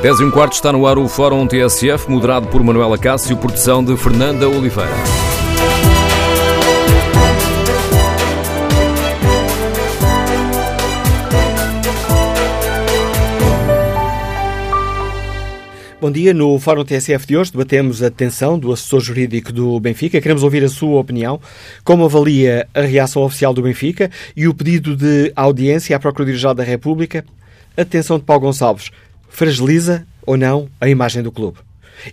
10 e um quarto está no ar o Fórum TSF, moderado por Manuela Cássio, produção de Fernanda Oliveira. Bom dia. No Fórum TSF de hoje debatemos a detenção do assessor jurídico do Benfica. Queremos ouvir a sua opinião. Como avalia a reação oficial do Benfica e o pedido de audiência à Procuradoria-Geral da República? A detenção de Paulo Gonçalves fragiliza ou não a imagem do clube?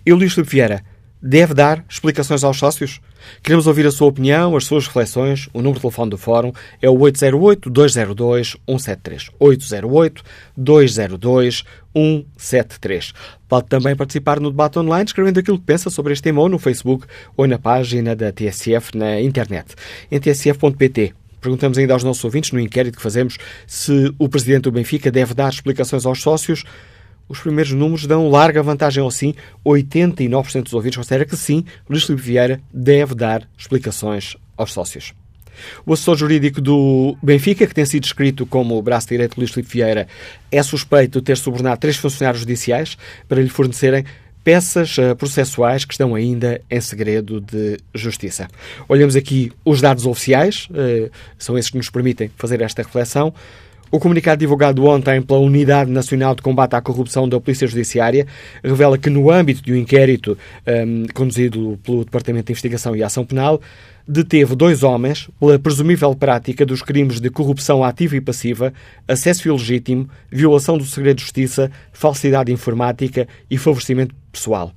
E Luís Filipe Vieira deve dar explicações aos sócios? Queremos ouvir a sua opinião, as suas reflexões. O número de telefone do Fórum é o 808-202-173. 808-202-173. Pode também participar no debate online, escrevendo aquilo que pensa sobre este tema ou no Facebook ou na página da TSF na internet, em tsf.pt. Perguntamos ainda aos nossos ouvintes, no inquérito que fazemos, se o presidente do Benfica deve dar explicações aos sócios. Os primeiros números dão larga vantagem ao sim. 89% dos ouvintes considera que sim, Luís Filipe Vieira deve dar explicações aos sócios. O assessor jurídico do Benfica, que tem sido descrito como o braço direito de Luís Filipe Vieira, é suspeito de ter subornado três funcionários judiciais para lhe fornecerem peças uh, processuais que estão ainda em segredo de justiça. Olhamos aqui os dados oficiais, uh, são esses que nos permitem fazer esta reflexão. O comunicado divulgado ontem pela Unidade Nacional de Combate à Corrupção da Polícia Judiciária revela que, no âmbito de um inquérito um, conduzido pelo Departamento de Investigação e Ação Penal, deteve dois homens pela presumível prática dos crimes de corrupção ativa e passiva, acesso ilegítimo, violação do segredo de justiça, falsidade informática e favorecimento pessoal.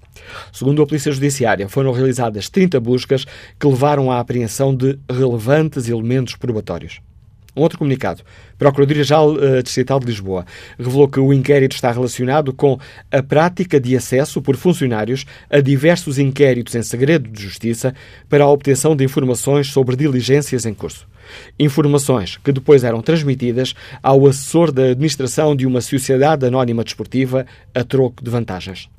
Segundo a Polícia Judiciária, foram realizadas 30 buscas que levaram à apreensão de relevantes elementos probatórios. Outro comunicado. Procuradoria-Geral uh, Distrital de Lisboa revelou que o inquérito está relacionado com a prática de acesso por funcionários a diversos inquéritos em segredo de justiça para a obtenção de informações sobre diligências em curso. Informações que depois eram transmitidas ao assessor da administração de uma sociedade anónima desportiva a troco de vantagens.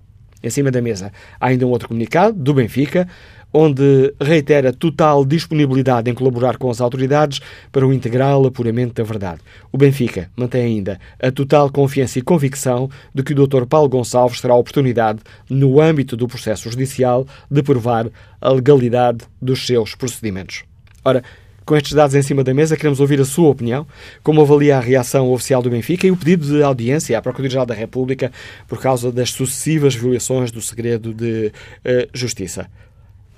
Em cima da mesa há ainda um outro comunicado do Benfica onde reitera total disponibilidade em colaborar com as autoridades para o integral apuramento da verdade. O Benfica mantém ainda a total confiança e convicção de que o Dr. Paulo Gonçalves terá a oportunidade, no âmbito do processo judicial, de provar a legalidade dos seus procedimentos. Ora, com estes dados em cima da mesa, queremos ouvir a sua opinião, como avalia a reação oficial do Benfica e o pedido de audiência à Procuradoria-Geral da República por causa das sucessivas violações do segredo de uh, justiça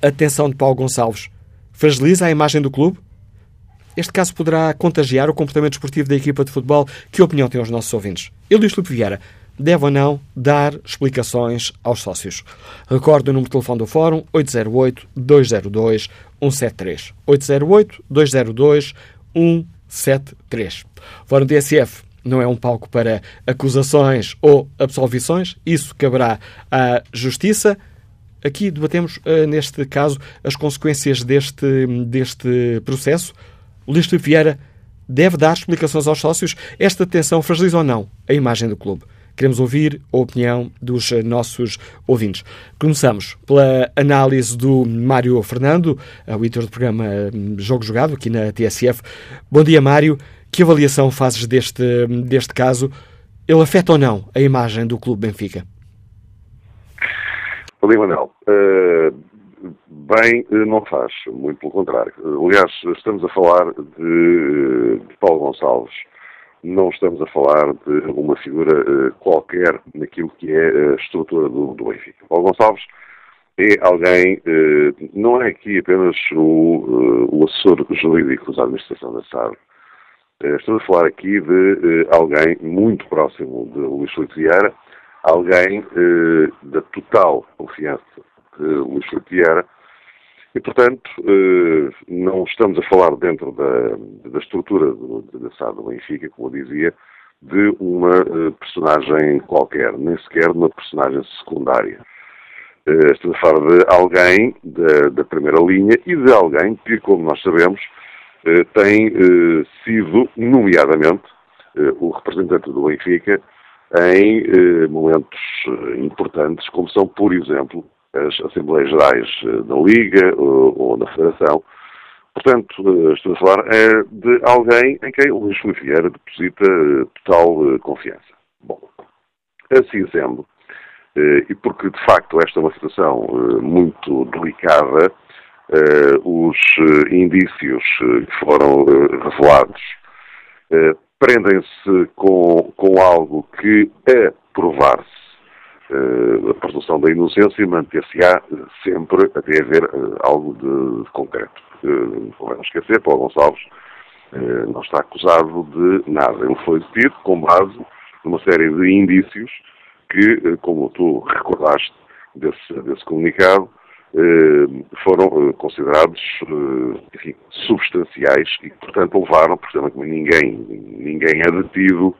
a detenção de Paulo Gonçalves fragiliza a imagem do clube? Este caso poderá contagiar o comportamento esportivo da equipa de futebol? Que opinião têm os nossos ouvintes? Eu, Luís Filipe Vieira, deve ou não dar explicações aos sócios? Recordo o número de telefone do Fórum 808-202-173. 808-202-173. Fórum DSF não é um palco para acusações ou absolvições, isso caberá à Justiça. Aqui debatemos, uh, neste caso, as consequências deste, deste processo. O Luís Vieira deve dar explicações aos sócios. Esta detenção fragiliza ou não a imagem do clube? Queremos ouvir a opinião dos nossos ouvintes. Começamos pela análise do Mário Fernando, o editor do programa hum, Jogo Jogado, aqui na TSF. Bom dia, Mário. Que avaliação fazes deste, deste caso? Ele afeta ou não a imagem do Clube Benfica? Ali, Manel, uh, bem uh, não faz, muito pelo contrário. Uh, aliás, estamos a falar de, de, Paulo Gonçalves, não estamos a falar de uma figura qualquer naquilo que é a estrutura do, do Benfica. Paulo Gonçalves é alguém, não é aqui apenas o, o assessor jurídico da administração da SAD, estamos a falar aqui de alguém muito próximo de Luís Felipe Vieira, alguém eh, da total confiança de Luís Filipe e, portanto, eh, não estamos a falar dentro da, da estrutura do, da SAD do Benfica, como eu dizia, de uma eh, personagem qualquer, nem sequer de uma personagem secundária. Estamos a falar de alguém da, da, primeira linha e de alguém que, como nós sabemos, tem sido, nomeadamente, o representante do Benfica em eh, momentos eh, importantes, como são, por exemplo, as Assembleias Gerais eh, da Liga ou, ou da Federação. Portanto, eh, estou a falar é de alguém em quem o Luís Vieira deposita total confiança. Bom, assim sendo, e porque, de facto, esta é uma situação muito delicada, os indícios que foram revelados prendem-se com, com algo que, a provar-se, a presunção da inocência manter-se-á sempre até haver algo de, de concreto. Não vamos esquecer, Paulo Gonçalves não está acusado de nada. Ele foi detido com base numa série de indícios que, como tu recordaste desse, desse comunicado, foram considerados enfim, substanciais e, portanto, levaram, portanto, ninguém, ninguém é detido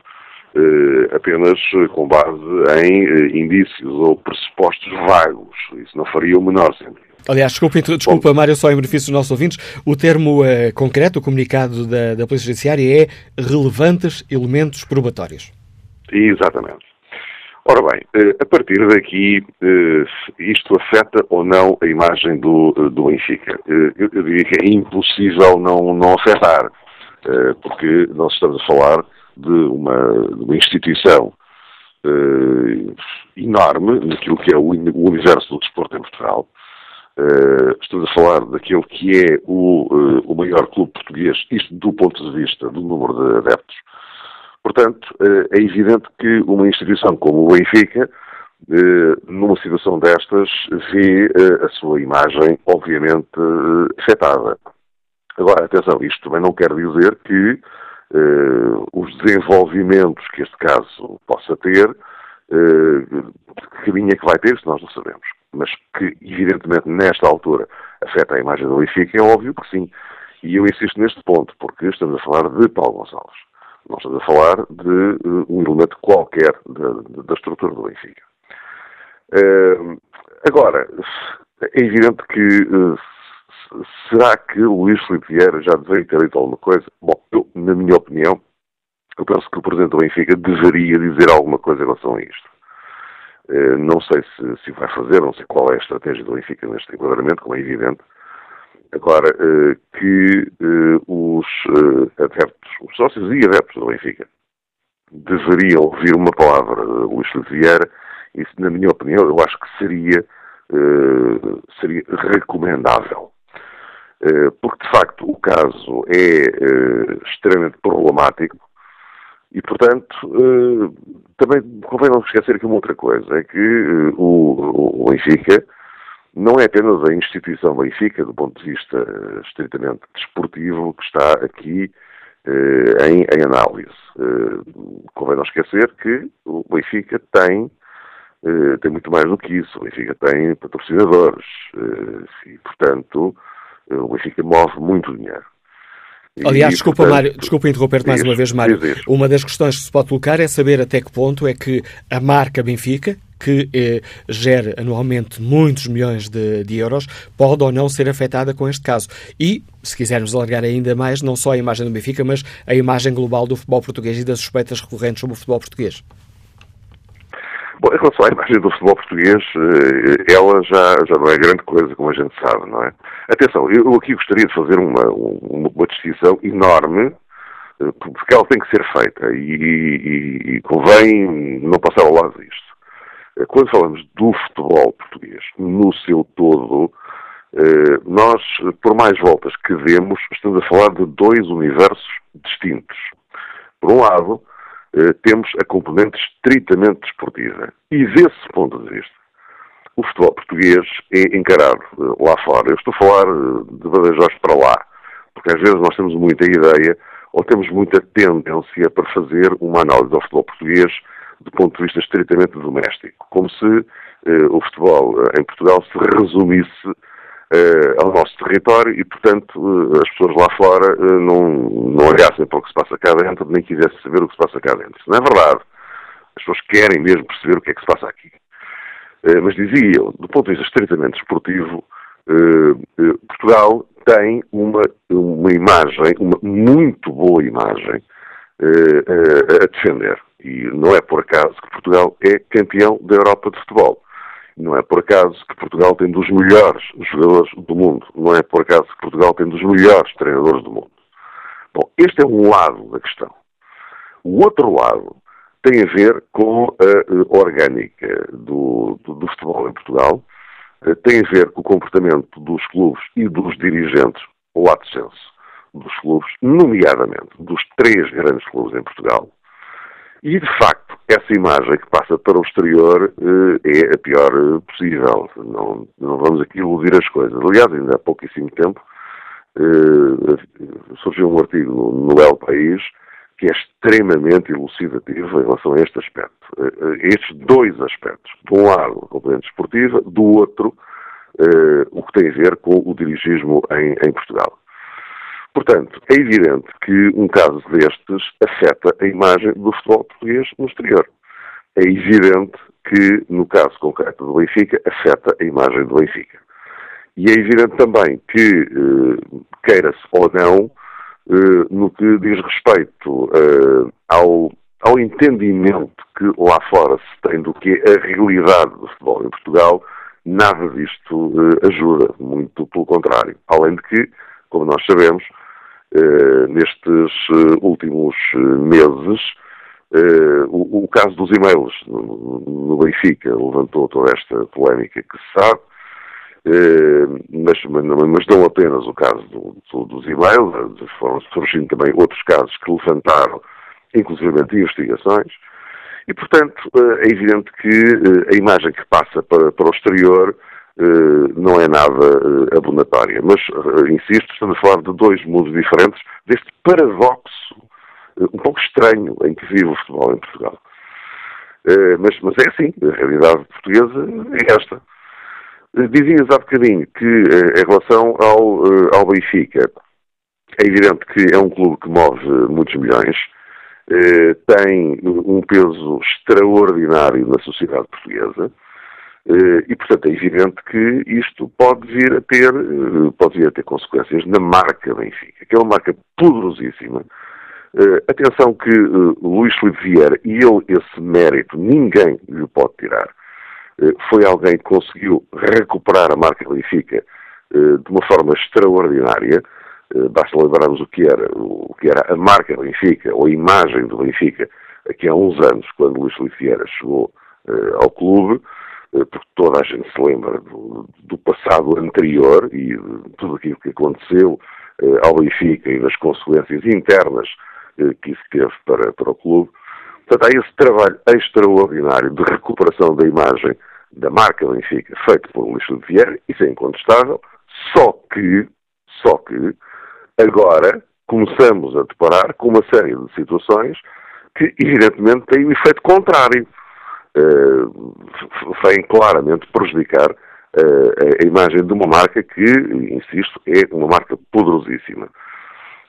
apenas com base em indícios ou pressupostos vagos. Isso não faria o menor sentido. Aliás, desculpa, desculpa Bom, Mário, só em benefício dos nossos ouvintes, o termo uh, concreto, o comunicado da, da Polícia Judiciária é relevantes elementos probatórios. Exatamente. Ora bem, uh, a partir daqui, uh, isto afeta ou não a imagem do, do Benfica? Eu, eu, diria que é impossível não, não afetar, porque nós estamos a falar de uma, de uma instituição enorme naquilo que é o, universo do desporto em Portugal, estamos a falar daquele que é o, o maior clube português, isto do ponto de vista do número de adeptos. Portanto, uh, é evidente que uma instituição como o Benfica, numa situação destas, vê a sua imagem, obviamente, afetada. Agora, atenção, isto também não quer dizer que os desenvolvimentos que este caso possa ter, que caminho é que vai ter, isso nós não sabemos mas que, evidentemente, nesta altura afeta a imagem do Benfica, é óbvio que sim. E eu insisto neste ponto, porque estamos a falar de Paulo Gonçalves. Não estamos a falar de uh, um elemento qualquer da, estrutura do Benfica. Uh, agora, é evidente que uh, será que Luís Filipe Vieira já deveria ter dito alguma coisa? Bom, eu, na minha opinião, eu penso que o Presidente do Benfica deveria dizer alguma coisa em relação a isto. Eh, não sei se, se vai fazer, não sei qual é a estratégia do Benfica neste enquadramento, como é evidente. Agora, eh, que eh, os adeptos, os sócios e adeptos do Benfica deveriam ouvir uma palavra de Luís Vieira, isso, na minha opinião, eu acho que seria, seria recomendável. Porque, de facto, o caso é extremamente problemático e, portanto, eh, também convém não esquecer aqui uma outra coisa, é que eh, o Benfica não é apenas a instituição Benfica, do ponto de vista eh, estritamente desportivo, que está aqui em, em, análise. convém não esquecer que o Benfica tem, tem muito mais do que isso. O Benfica tem patrocinadores e, portanto, o Benfica move muito dinheiro. Aliás, desculpa, portanto, Mário, desculpa interromper-te mais uma vez, Mário. Uma das questões que se pode colocar é saber até que ponto é que a marca Benfica, que eh, gera anualmente muitos milhões de, de, euros, pode ou não ser afetada com este caso. E, se quisermos alargar ainda mais, não só a imagem do Benfica, mas a imagem global do futebol português e das suspeitas recorrentes sobre o futebol português. Bom, em relação à imagem do futebol português, eh, ela já, já não é grande coisa, como a gente sabe, não é? Atenção, eu aqui gostaria de fazer uma, uma, uma distinção enorme, eh, porque ela tem que ser feita e, e, e convém não passar ao lado disto. Eh, quando falamos do futebol português, no seu todo, nós, por mais voltas que demos, estamos a falar de dois universos distintos. Por um lado, eh, temos a componente estritamente desportiva. E desse ponto de vista, o futebol português é encarado eh, lá fora. Eu estou a falar eh, de Badajoz para lá, porque às vezes nós temos muita ideia ou temos muita tendência para fazer uma análise ao futebol português do ponto de vista estritamente doméstico, como se o futebol em Portugal se resumisse uh, ao nosso território e, portanto, uh, as pessoas lá fora uh, não, não olhassem para o que se passa cá dentro, nem quisessem saber o que se passa cá dentro. Isso não é verdade. As pessoas querem mesmo perceber o que é que se passa aqui. mas dizia eu, do ponto de vista estritamente esportivo, Portugal tem uma, uma imagem, uma muito boa imagem a defender. E não é por acaso que Portugal é campeão da Europa de futebol. Não é por acaso que Portugal tem dos melhores jogadores do mundo. Não é por acaso que Portugal tem dos melhores treinadores do mundo. Bom, este é um lado da questão. O outro lado tem a ver com a orgânica do, do, do futebol em Portugal, tem a ver com o comportamento dos clubes e dos dirigentes, o ato senso dos clubes, nomeadamente dos três grandes clubes em Portugal. E, de facto, essa imagem que passa para o exterior é a pior possível. Não, não vamos aqui iludir as coisas. Aliás, ainda há pouquíssimo tempo, surgiu um artigo no, El País que é extremamente elucidativo em relação a este aspecto. Eh, eh, estes dois aspectos. De um lado, a componente esportiva, do outro, eh, o que tem a ver com o dirigismo em, em Portugal. Portanto, é evidente que um caso destes afeta a imagem do futebol português no exterior. É evidente que, no caso concreto do Benfica, afeta a imagem do Benfica. E é evidente também que, queira-se ou não, eh, no que diz respeito uh, ao, ao entendimento que lá fora se tem do que é a realidade do futebol em Portugal, nada disto ajuda, muito pelo contrário. Além de que, como nós sabemos, nestes últimos meses, o, o, caso dos e-mails no, Benfica levantou toda esta polémica que se sabe, eh, mas, mas não apenas o caso do, do, dos e-mails, foram surgindo também outros casos que levantaram, inclusive investigações, e portanto eh, é evidente que eh, a imagem que passa para, para o exterior não é nada abonatória. Mas, insisto, estamos a falar de dois mundos diferentes, deste paradoxo um pouco estranho em que vive o futebol em Portugal. Mas, mas é assim, a realidade portuguesa é esta. Dizias há bocadinho que, eh, em relação ao, eh, ao Benfica, é evidente que é um clube que move muitos milhões, eh, tem um peso extraordinário na sociedade portuguesa e, portanto, é evidente que isto pode vir a ter, pode vir a ter consequências na marca Benfica, que é uma marca poderosíssima. Atenção que Luís Filipe Vieira, e ele esse mérito ninguém lhe pode tirar, eh, foi alguém que conseguiu recuperar a marca Benfica eh, de uma forma extraordinária. Eh, basta lembrarmos o que era, o que era a marca Benfica, ou a imagem do Benfica, aqui há uns anos, quando Luís Filipe Vieira chegou ao clube, porque toda a gente se lembra do, do, passado anterior e de tudo aquilo que aconteceu ao Benfica e das consequências internas que isso teve para, para o clube. Portanto, há esse trabalho extraordinário de recuperação da imagem da marca Benfica, feito por Luís de Vieira, isso é incontestável, só que, só que, agora começamos a deparar com uma série de situações que, evidentemente, têm um efeito contrário. Uh, vêm claramente prejudicar uh, a imagem de uma marca que, insisto, é uma marca poderosíssima.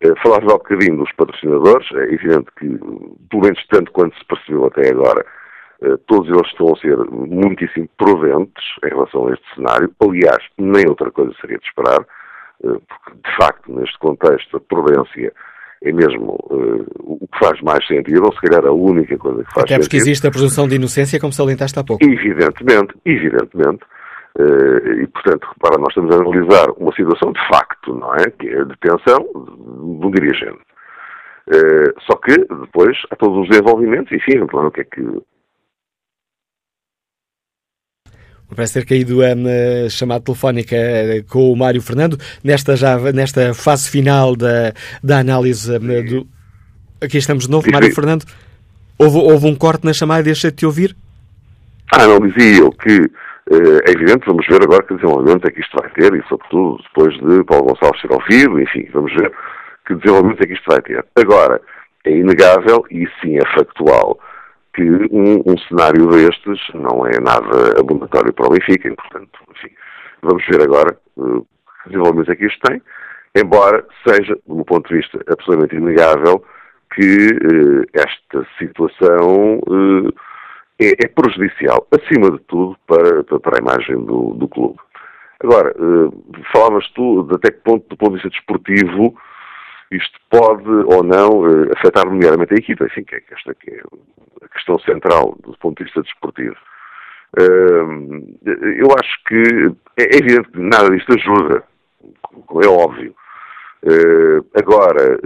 Uh, Falaste há um bocadinho dos patrocinadores, é evidente que, pelo menos tanto quanto se percebeu até agora, eh, todos eles estão a ser muitíssimo prudentes em relação a este cenário. Aliás, nem outra coisa seria de esperar, eh, porque, de facto, neste contexto, a prudência é mesmo uh, o que faz mais sentido, ou se calhar a única coisa que faz Até porque existe a presunção de inocência, como salientaste há pouco. Evidentemente, evidentemente. Uh, e, portanto, repara, nós estamos a analisar uma situação de facto, não é? Que é a detenção de um dirigente. Uh, só que, depois, há todos os desenvolvimentos, enfim, o que é que Parece ter caído a chamada telefónica eh, com o Mário Fernando nesta, já, nesta fase final da, da análise do. Aqui estamos de novo, Mário Fernando. Houve, houve um corte na chamada, deixa de te ouvir? Ah, não, dizia eu que eh, é evidente, vamos ver agora que desenvolvimento é que isto vai ter e, sobretudo, depois de Paulo Gonçalves ser ouvido, enfim, vamos ver que desenvolvimento é que isto vai ter. Agora, é inegável e sim é factual que um, um, cenário destes não é nada abonatório para o Benfica, portanto, enfim, vamos ver agora uh, que desenvolvimentos é que isto tem, embora seja, do meu ponto de vista, absolutamente inegável que uh, esta situação uh, é, é, prejudicial, acima de tudo, para, para a imagem do, do clube. Agora, falavas tu de até que ponto, do ponto de vista desportivo, isto pode ou não uh, afetar nomeadamente a equipa, enfim, que é esta que é a questão central do ponto de vista desportivo. Uh, eu acho que é evidente que nada disto ajuda, como é óbvio. Uh, agora,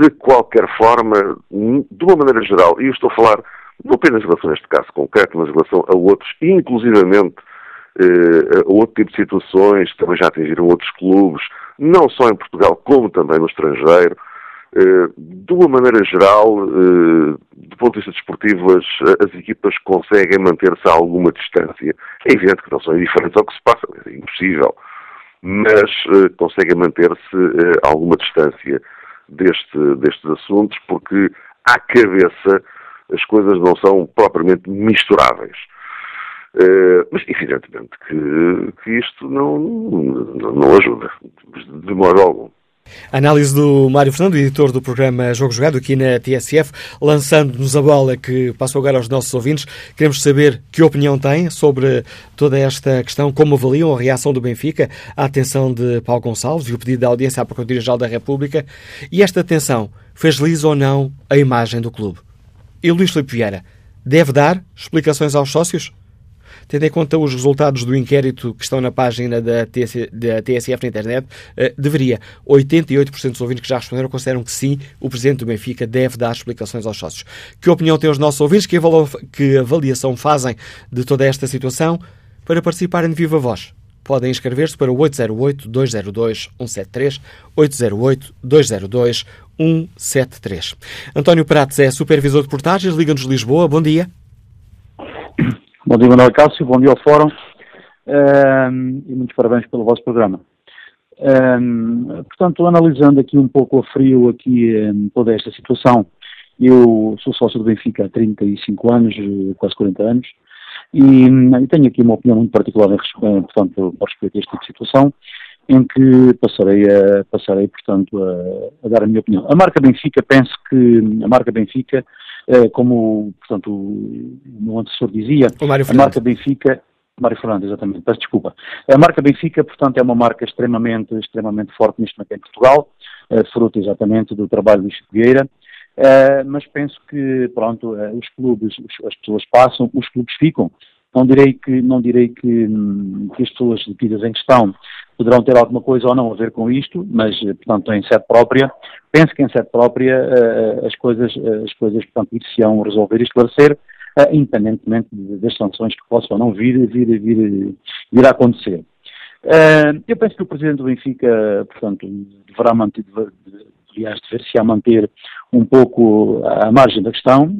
de qualquer forma, de uma maneira geral, e eu estou a falar não apenas em relação a este caso concreto, mas em relação a outros, inclusivamente uh, outro tipo de situações que também já atingiram outros clubes, não só em Portugal, como também no estrangeiro, de uma maneira geral, do ponto de vista desportivo, as, as equipas conseguem manter-se a alguma distância. É evidente que não são indiferentes ao que se passa, é impossível mas uh, conseguem manter-se uh, a alguma distância deste, destes assuntos, porque à cabeça as coisas não são propriamente misturáveis. Uh, mas, evidentemente, que, que isto não, não, não ajuda, de modo algum. Análise do Mário Fernando, editor do programa Jogo Jogado, aqui na TSF, lançando-nos a bola que passou agora aos nossos ouvintes. Queremos saber que opinião têm sobre toda esta questão, como avaliam a reação do Benfica à atenção de Paulo Gonçalves e o pedido da audiência à Procuradoria-Geral da República. E esta atenção fez lhes ou não a imagem do clube? E Luís Filipe Vieira deve dar explicações aos sócios? Tendo em conta os resultados do inquérito que estão na página da, TC, da TSF na internet, uh, deveria. 88% dos ouvintes que já responderam consideram que sim, o Presidente do Benfica deve dar explicações aos sócios. Que opinião têm os nossos ouvintes? Que, que avaliação fazem de toda esta situação? Para participarem de viva voz, podem inscrever-se para o 808-202-173, 808-202-173. António Prates é supervisor de portagens, Liga-nos Lisboa. Bom dia. Bom dia, Manuel Cássio, bom dia ao Fórum um, e muitos parabéns pelo vosso programa. Um, portanto, analisando aqui um pouco a frio aqui um, toda esta situação, eu sou sócio do Benfica há 35 anos, quase 40 anos, e, e tenho aqui uma opinião muito particular em, portanto, a respeito a este tipo de situação, em que passarei, a, passarei portanto, a, a dar a minha opinião. A marca Benfica, penso que a marca Benfica eh, como, portanto, o meu antecessor dizia, a marca Benfica Mário Fernandes, exatamente, peço desculpa. A marca Benfica, portanto, é uma marca extremamente, extremamente forte neste momento em Portugal, uh, fruto exatamente do trabalho do Chico Vieira, uh, mas penso que, pronto, uh, os clubes, as pessoas passam, os clubes ficam. Não direi que, não direi que, que as pessoas detidas em questão poderão ter alguma coisa ou não a ver com isto, mas, portanto, em sede própria, penso que em sede própria uh, as coisas, as coisas, portanto, se-ão resolver e esclarecer, independentemente das sanções que possam ou não vir, vir, vir, vir a acontecer. eu penso que o Presidente do Benfica, portanto, deverá manter, aliás, dever-se a manter um pouco à margem da questão,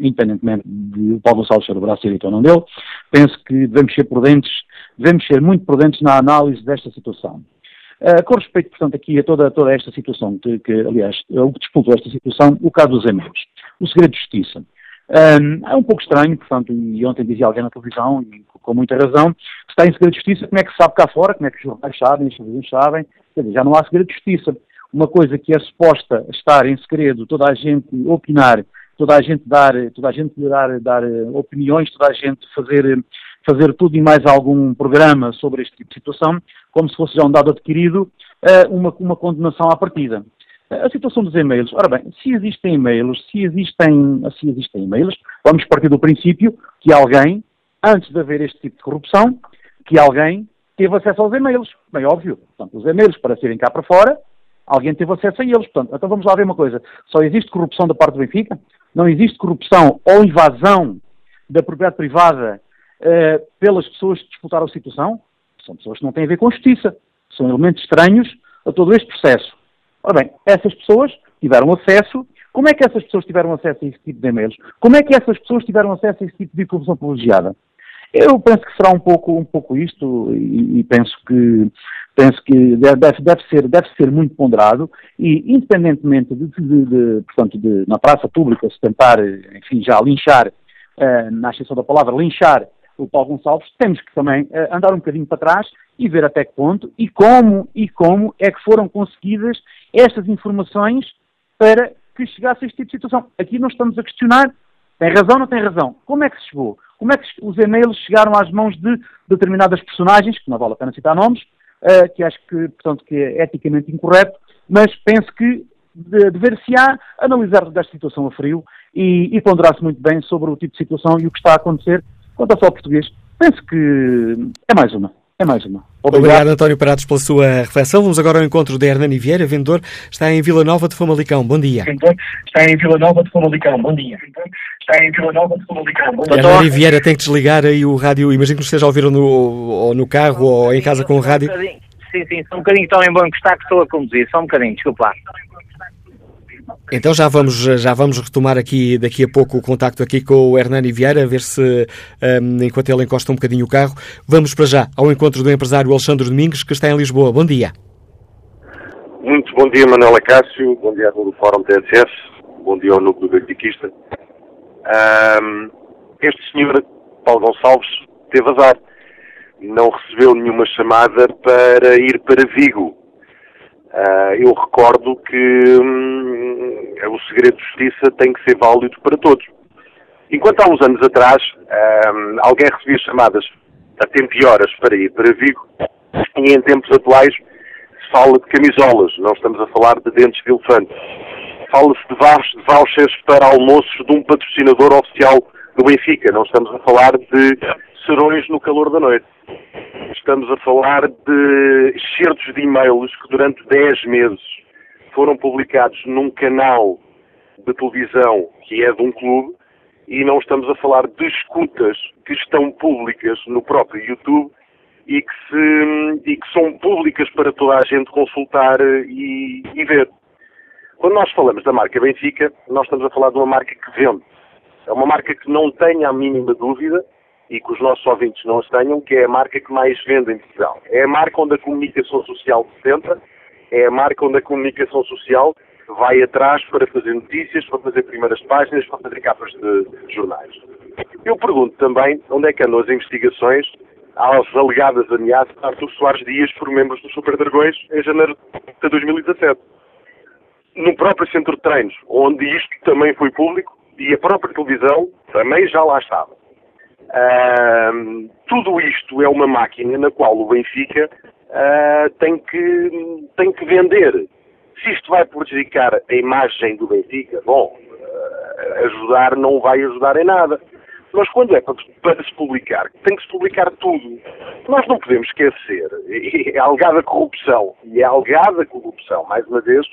independentemente de o Paulo Gonçalves ser o braço direito ou não dele, penso que devemos ser prudentes, devemos ser muito prudentes na análise desta situação. Uh, com respeito, portanto, aqui a toda, toda esta situação, que, que aliás, o que disputou esta situação, o caso dos e-mails, o segredo de justiça. Um, é um pouco estranho, portanto, e ontem dizia alguém na televisão, e com muita razão, se está em segredo de justiça, como é que se sabe cá fora, como é que os jornais sabem, os sabem, quer dizer, já não há segredo de justiça. Uma coisa que é suposta estar em segredo, toda a gente opinar toda a gente dar, toda a gente dar, dar eh, opiniões, toda a gente fazer, fazer tudo e mais algum programa sobre este tipo de situação, como se fosse já um dado adquirido, eh, uma, uma condenação à partida. Eh, a situação dos e-mails. Ora bem, se existem e-mails, se existem, se existem e-mails, vamos partir do princípio que alguém, antes de haver este tipo de corrupção, que alguém teve acesso aos e-mails. Bem óbvio. Portanto, os e-mails para serem cá para fora, alguém teve acesso a eles. Portanto, então vamos lá ver uma coisa. Só existe corrupção da parte do Benfica? Não existe corrupção ou invasão da propriedade privada uh, pelas pessoas que disputaram a situação, são pessoas que não têm a ver com justiça, são elementos estranhos a todo este processo. Ora bem, essas pessoas tiveram acesso. Como é que essas pessoas tiveram acesso a esse tipo de e-mails? Como é que essas pessoas tiveram acesso a esse tipo de informação privilegiada? Eu penso que será um pouco, um pouco isto e, e penso que, penso que deve, deve, ser, deve ser muito ponderado e, independentemente de, de, de portanto, de, na praça pública se tentar, enfim, já linchar, uh, na extensão da palavra, linchar o Paulo Gonçalves, temos que também uh, andar um bocadinho para trás e ver até que ponto e como, e como é que foram conseguidas estas informações para que chegasse a este tipo de situação. Aqui não estamos a questionar, tem razão ou não tem razão? Como é que se chegou? Como é que os e-mails chegaram às mãos de determinadas personagens, que não vale a pena citar nomes, uh, que acho que, portanto, que é eticamente incorreto, mas penso que de, dever-se-á analisar toda esta situação a frio e, e ponderar-se muito bem sobre o tipo de situação e o que está a acontecer quanto ao só português. Penso que é mais uma. É mais uma. Obrigado. Obrigado, António Parados, pela sua reflexão. Vamos agora ao encontro de Hernani Vieira, vendedor, está em Vila Nova de Famalicão. Bom dia. Está em Vila Nova de Famalicão. Bom dia. Está em Vila Nova de Famalicão. Bom dia. Hernani Vieira tem que desligar aí o rádio. Imagino que esteja a ouvir no, ou no carro ou em casa com o rádio. Sim, sim, só um bocadinho tão em bom que está que estou a conduzir. Só um bocadinho, desculpa lá. Então já vamos, já vamos retomar aqui daqui a pouco o contacto aqui com o Hernani Vieira, a ver se, um, enquanto ele encosta um bocadinho o carro, vamos para já ao encontro do empresário Alexandre Domingos, que está em Lisboa. Bom dia. Muito bom dia, Manuela Cássio, bom dia a todo o Fórum TSS, bom dia ao núcleo benfiquista. Um, este senhor, Paulo Gonçalves, teve azar. Não recebeu nenhuma chamada para ir para Vigo Uh, eu recordo que hum, o segredo de justiça tem que ser válido para todos. Enquanto há uns anos atrás hum, alguém recebia chamadas a tempo e horas para ir para Vigo, e em tempos atuais se fala de camisolas, não estamos a falar de dentes de elefante. Fala-se de vouchers para almoços de um patrocinador oficial do Benfica, não estamos a falar de serões no calor da noite. Estamos a falar de excertos de e-mails que durante 10 meses foram publicados num canal de televisão que é de um clube e não estamos a falar de escutas que estão públicas no próprio YouTube e que, se, e que são públicas para toda a gente consultar e, e ver. Quando nós falamos da marca Benfica, nós estamos a falar de uma marca que vende. É uma marca que não tenha a mínima dúvida e que os nossos ouvintes não as tenham, que é a marca que mais vende em Portugal. É a marca onde a comunicação social se centra, é a marca onde a comunicação social vai atrás para fazer notícias, para fazer primeiras páginas, para fazer capas de jornais. Eu pergunto também onde é que andam as investigações às alegadas ameaças de Artur Soares Dias por membros dos Super Dragões em janeiro de 2017. No próprio centro de treinos, onde isto também foi público, e a própria televisão também já lá estava. Uh, tudo isto é uma máquina na qual o Benfica uh, tem, que, tem que vender. Se isto vai prejudicar a imagem do Benfica, bom, uh, ajudar não vai ajudar em nada. Mas quando é para, para, se publicar, tem que se publicar tudo. Nós não podemos esquecer, é alegada corrupção, e é alegada corrupção, mais uma vez,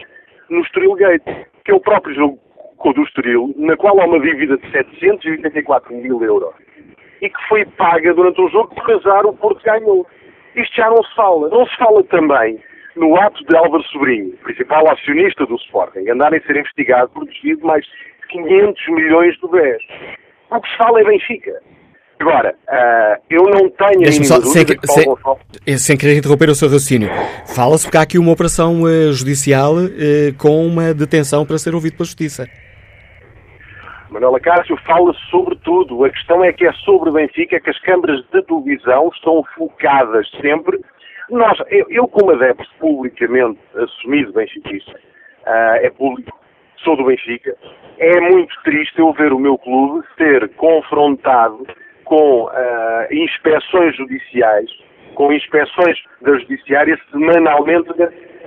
no Estoril Gate, que é o próprio jogo do Estoril, na qual há uma dívida de 784 mil euros e que foi paga durante o jogo por azar o Porto ganhou. Isto já não se fala. Não se fala também no ato de Álvaro Sobrinho, principal acionista do Sporting, andarem a ser investigado por desvio de mais de 500 milhões de BES. O que se fala é Benfica. Agora, uh, eu não tenho a só, sem, sem, eh, sem, querer interromper o seu raciocínio, fala-se porque há aqui uma operação uh, judicial uh, com uma detenção para ser ouvido pela Justiça. Manuela Cássio fala sobre tudo. A questão é que é sobre o Benfica que as câmaras de televisão estão focadas sempre. Nós, eu, eu como adepto publicamente assumido benfiquista, uh, é público, sou do Benfica, é muito triste eu ver o meu clube ser confrontado com uh, inspeções judiciais, com inspeções da judiciária semanalmente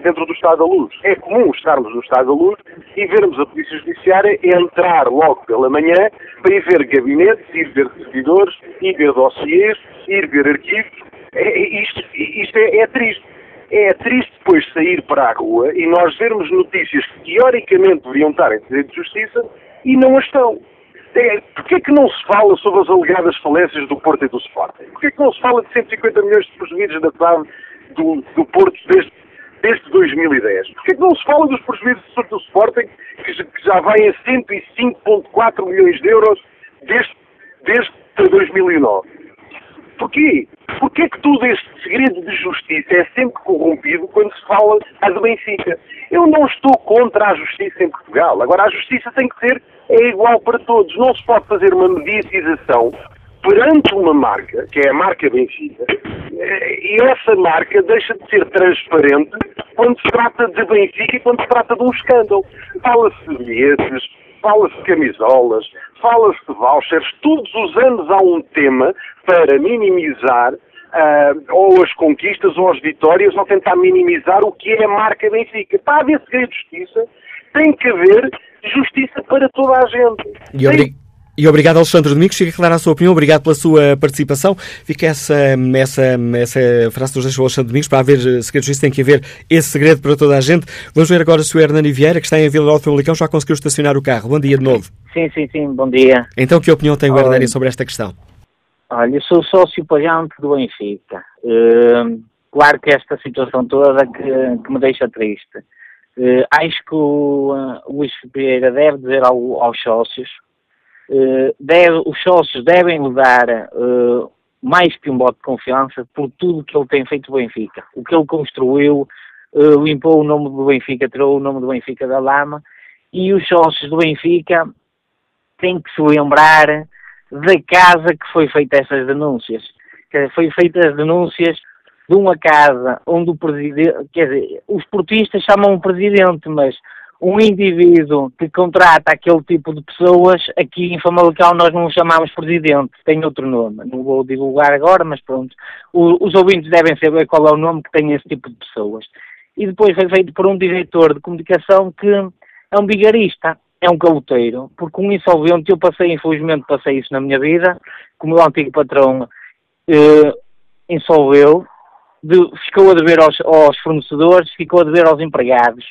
dentro do Estado da Luz. É comum estarmos no Estado da Luz e vermos a Polícia Judiciária entrar logo pela manhã para ir ver gabinetes, ir ver servidores, ir ver dossiês, ir ver arquivos. É, é, isto, isto é, é triste. É triste depois sair para a rua e nós vermos notícias que teoricamente deveriam estar em direito de justiça e não as estão. É, Porquê é que não se fala sobre as alegadas falências do Porto e do Sporting? Porquê é que não se fala de 150 milhões de prejuízos da TAV do, do Porto desde desde 2010. Porquê que não se fala dos prejuízos do Sporting, que já vai a 105,4 milhões de euros desde, desde 2009? Porquê? Porquê que todo este segredo de justiça é sempre corrompido quando se fala a de Benfica? Eu não estou contra a justiça em Portugal. Agora, a justiça tem que ser é igual para todos. Não se pode fazer uma mediatização perante uma marca, que é a marca Benfica, eh, e essa marca deixa de ser transparente quando se trata de Benfica e quando se trata de um escândalo. Fala-se de bilhetes, fala-se de camisolas, fala-se de vouchers. Todos os anos há um tema para minimizar uh, ou as conquistas ou as vitórias ou tentar minimizar o que é a marca Benfica. Para haver segredo de justiça, tem que haver justiça para toda a gente. E, obrig... E obrigado, Alexandre Domingos. Fica clara a sua opinião. Obrigado pela sua participação. Fica essa, essa, essa frase que nos deixou Alexandre Domingos. Para haver segredos disso, tem que haver esse segredo para toda a gente. Vamos ver agora se o Hernani Vieira, que está em Vila Nova Famalicão, já conseguiu estacionar o carro. Bom dia de novo. Sim, sim, sim. Bom dia. Então, que opinião tem o Hernani sobre esta questão? Olha, eu sou sócio pagante do Benfica. Uh, claro que esta situação toda que, que me deixa triste. Uh, acho que o, uh, o Luís Pereira deve dizer ao, aos sócios eh, deve, os sócios devem lhe dar uh, mais que um voto de confiança por tudo que ele tem feito do Benfica. O que ele construiu, uh, limpou o nome do Benfica, tirou o nome do Benfica da lama e os sócios do Benfica têm que se lembrar da casa que foi feita essas denúncias. Foi feitas as denúncias de uma casa onde o presidente, quer dizer, os portistas chamam o presidente, mas um indivíduo que contrata aquele tipo de pessoas, aqui em Famalicão nós não o chamamos presidente, tem outro nome. Não vou divulgar agora, mas pronto. O, os ouvintes devem saber qual é o nome que tem esse tipo de pessoas. E depois foi feito por um diretor de comunicação que é um bigarista, é um caloteiro, porque um insolvente, eu passei, infelizmente passei isso na minha vida, como o antigo patrão eh, insolveu, de, ficou a dever aos, aos fornecedores, ficou a dever aos empregados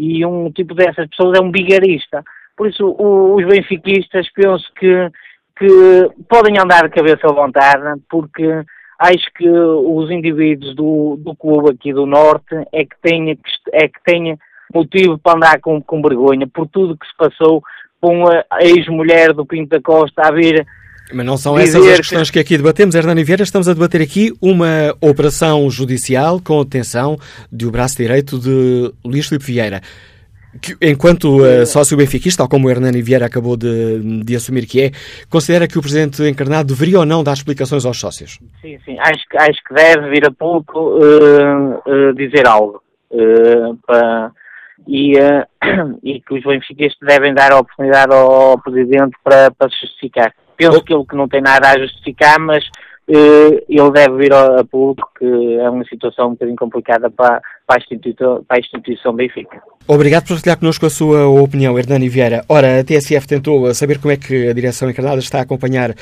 e um tipo dessas pessoas é um bigarista. Por isso, o, os benfiquistas penso que, que podem andar de cabeça à vontade, porque acho que os indivíduos do, do clube aqui do Norte é que têm, é que têm motivo para andar com, com vergonha por tudo que se passou com a ex-mulher do Pinto da Costa a vir mas não são essas as questões que aqui debatemos, Hernani Vieira. Estamos a debater aqui uma operação judicial com detenção do braço direito de Luís Filipe Vieira. Que, enquanto uh, sócio benfiquista, tal como o Hernani Vieira acabou de, de, assumir que é, considera que o Presidente encarnado deveria ou não dar explicações aos sócios? Sim, sim. Acho, acho que deve vir a pouco uh, uh, dizer algo. Para, e, e que os benfiquistas devem dar a oportunidade ao Presidente para, para se justificar penso que ele que não tem nada a justificar, mas uh, ele deve vir a, a público, que é uma situação um bocadinho complicada para, para, a, instituição, para a instituição Benfica. Obrigado por partilhar connosco a sua opinião, Hernani Vieira. Ora, a TSF tentou saber como é que a direção encarnada está a acompanhar uh,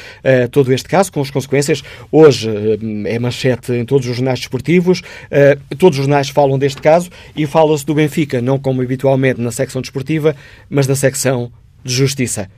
todo este caso, com as consequências. Hoje uh, é manchete em todos os jornais desportivos, uh, todos os jornais falam deste caso e fala-se do Benfica, não como habitualmente na secção desportiva, mas na secção de justiça.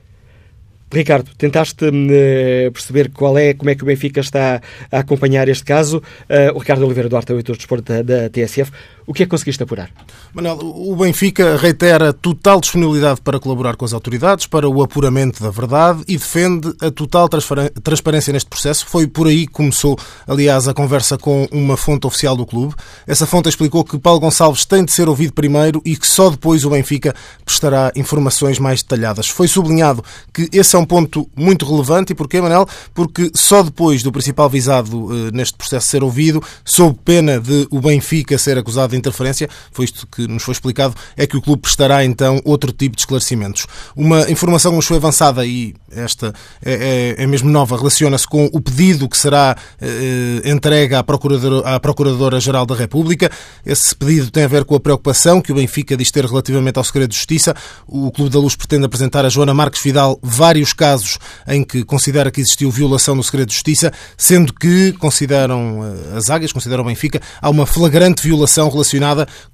Ricardo, tentaste uh, perceber qual é, como é que o Benfica está a acompanhar este caso. Uh, o Ricardo Oliveira Duarte é o editor de desporto da, da TSF. O que é que conseguiste apurar? Manuel, o Benfica reitera total disponibilidade para colaborar com as autoridades para o apuramento da verdade e defende a total transparência neste processo. Foi por aí que começou, aliás, a conversa com uma fonte oficial do clube. Essa fonte explicou que Paulo Gonçalves tem de ser ouvido primeiro e que só depois o Benfica prestará informações mais detalhadas. Foi sublinhado que esse é um ponto muito relevante. E porquê, Manuel? Porque só depois do principal visado eh, neste processo ser ouvido, sob pena de o Benfica ser acusado de interferência, foi isto que nos foi explicado, é que o clube prestará então outro tipo de esclarecimentos. Uma informação nos foi avançada e esta é, é, é mesmo nova, relaciona-se com o pedido que será eh, entregue à Procuradora-Geral Procuradora da República. Esse pedido tem a ver com a preocupação que o Benfica diz ter relativamente ao segredo de justiça. O Clube da Luz pretende apresentar a Joana Marques Vidal vários casos em que considera que existiu violação do segredo de justiça, sendo que consideram eh, as águias, consideram o Benfica, há uma flagrante violação relacionada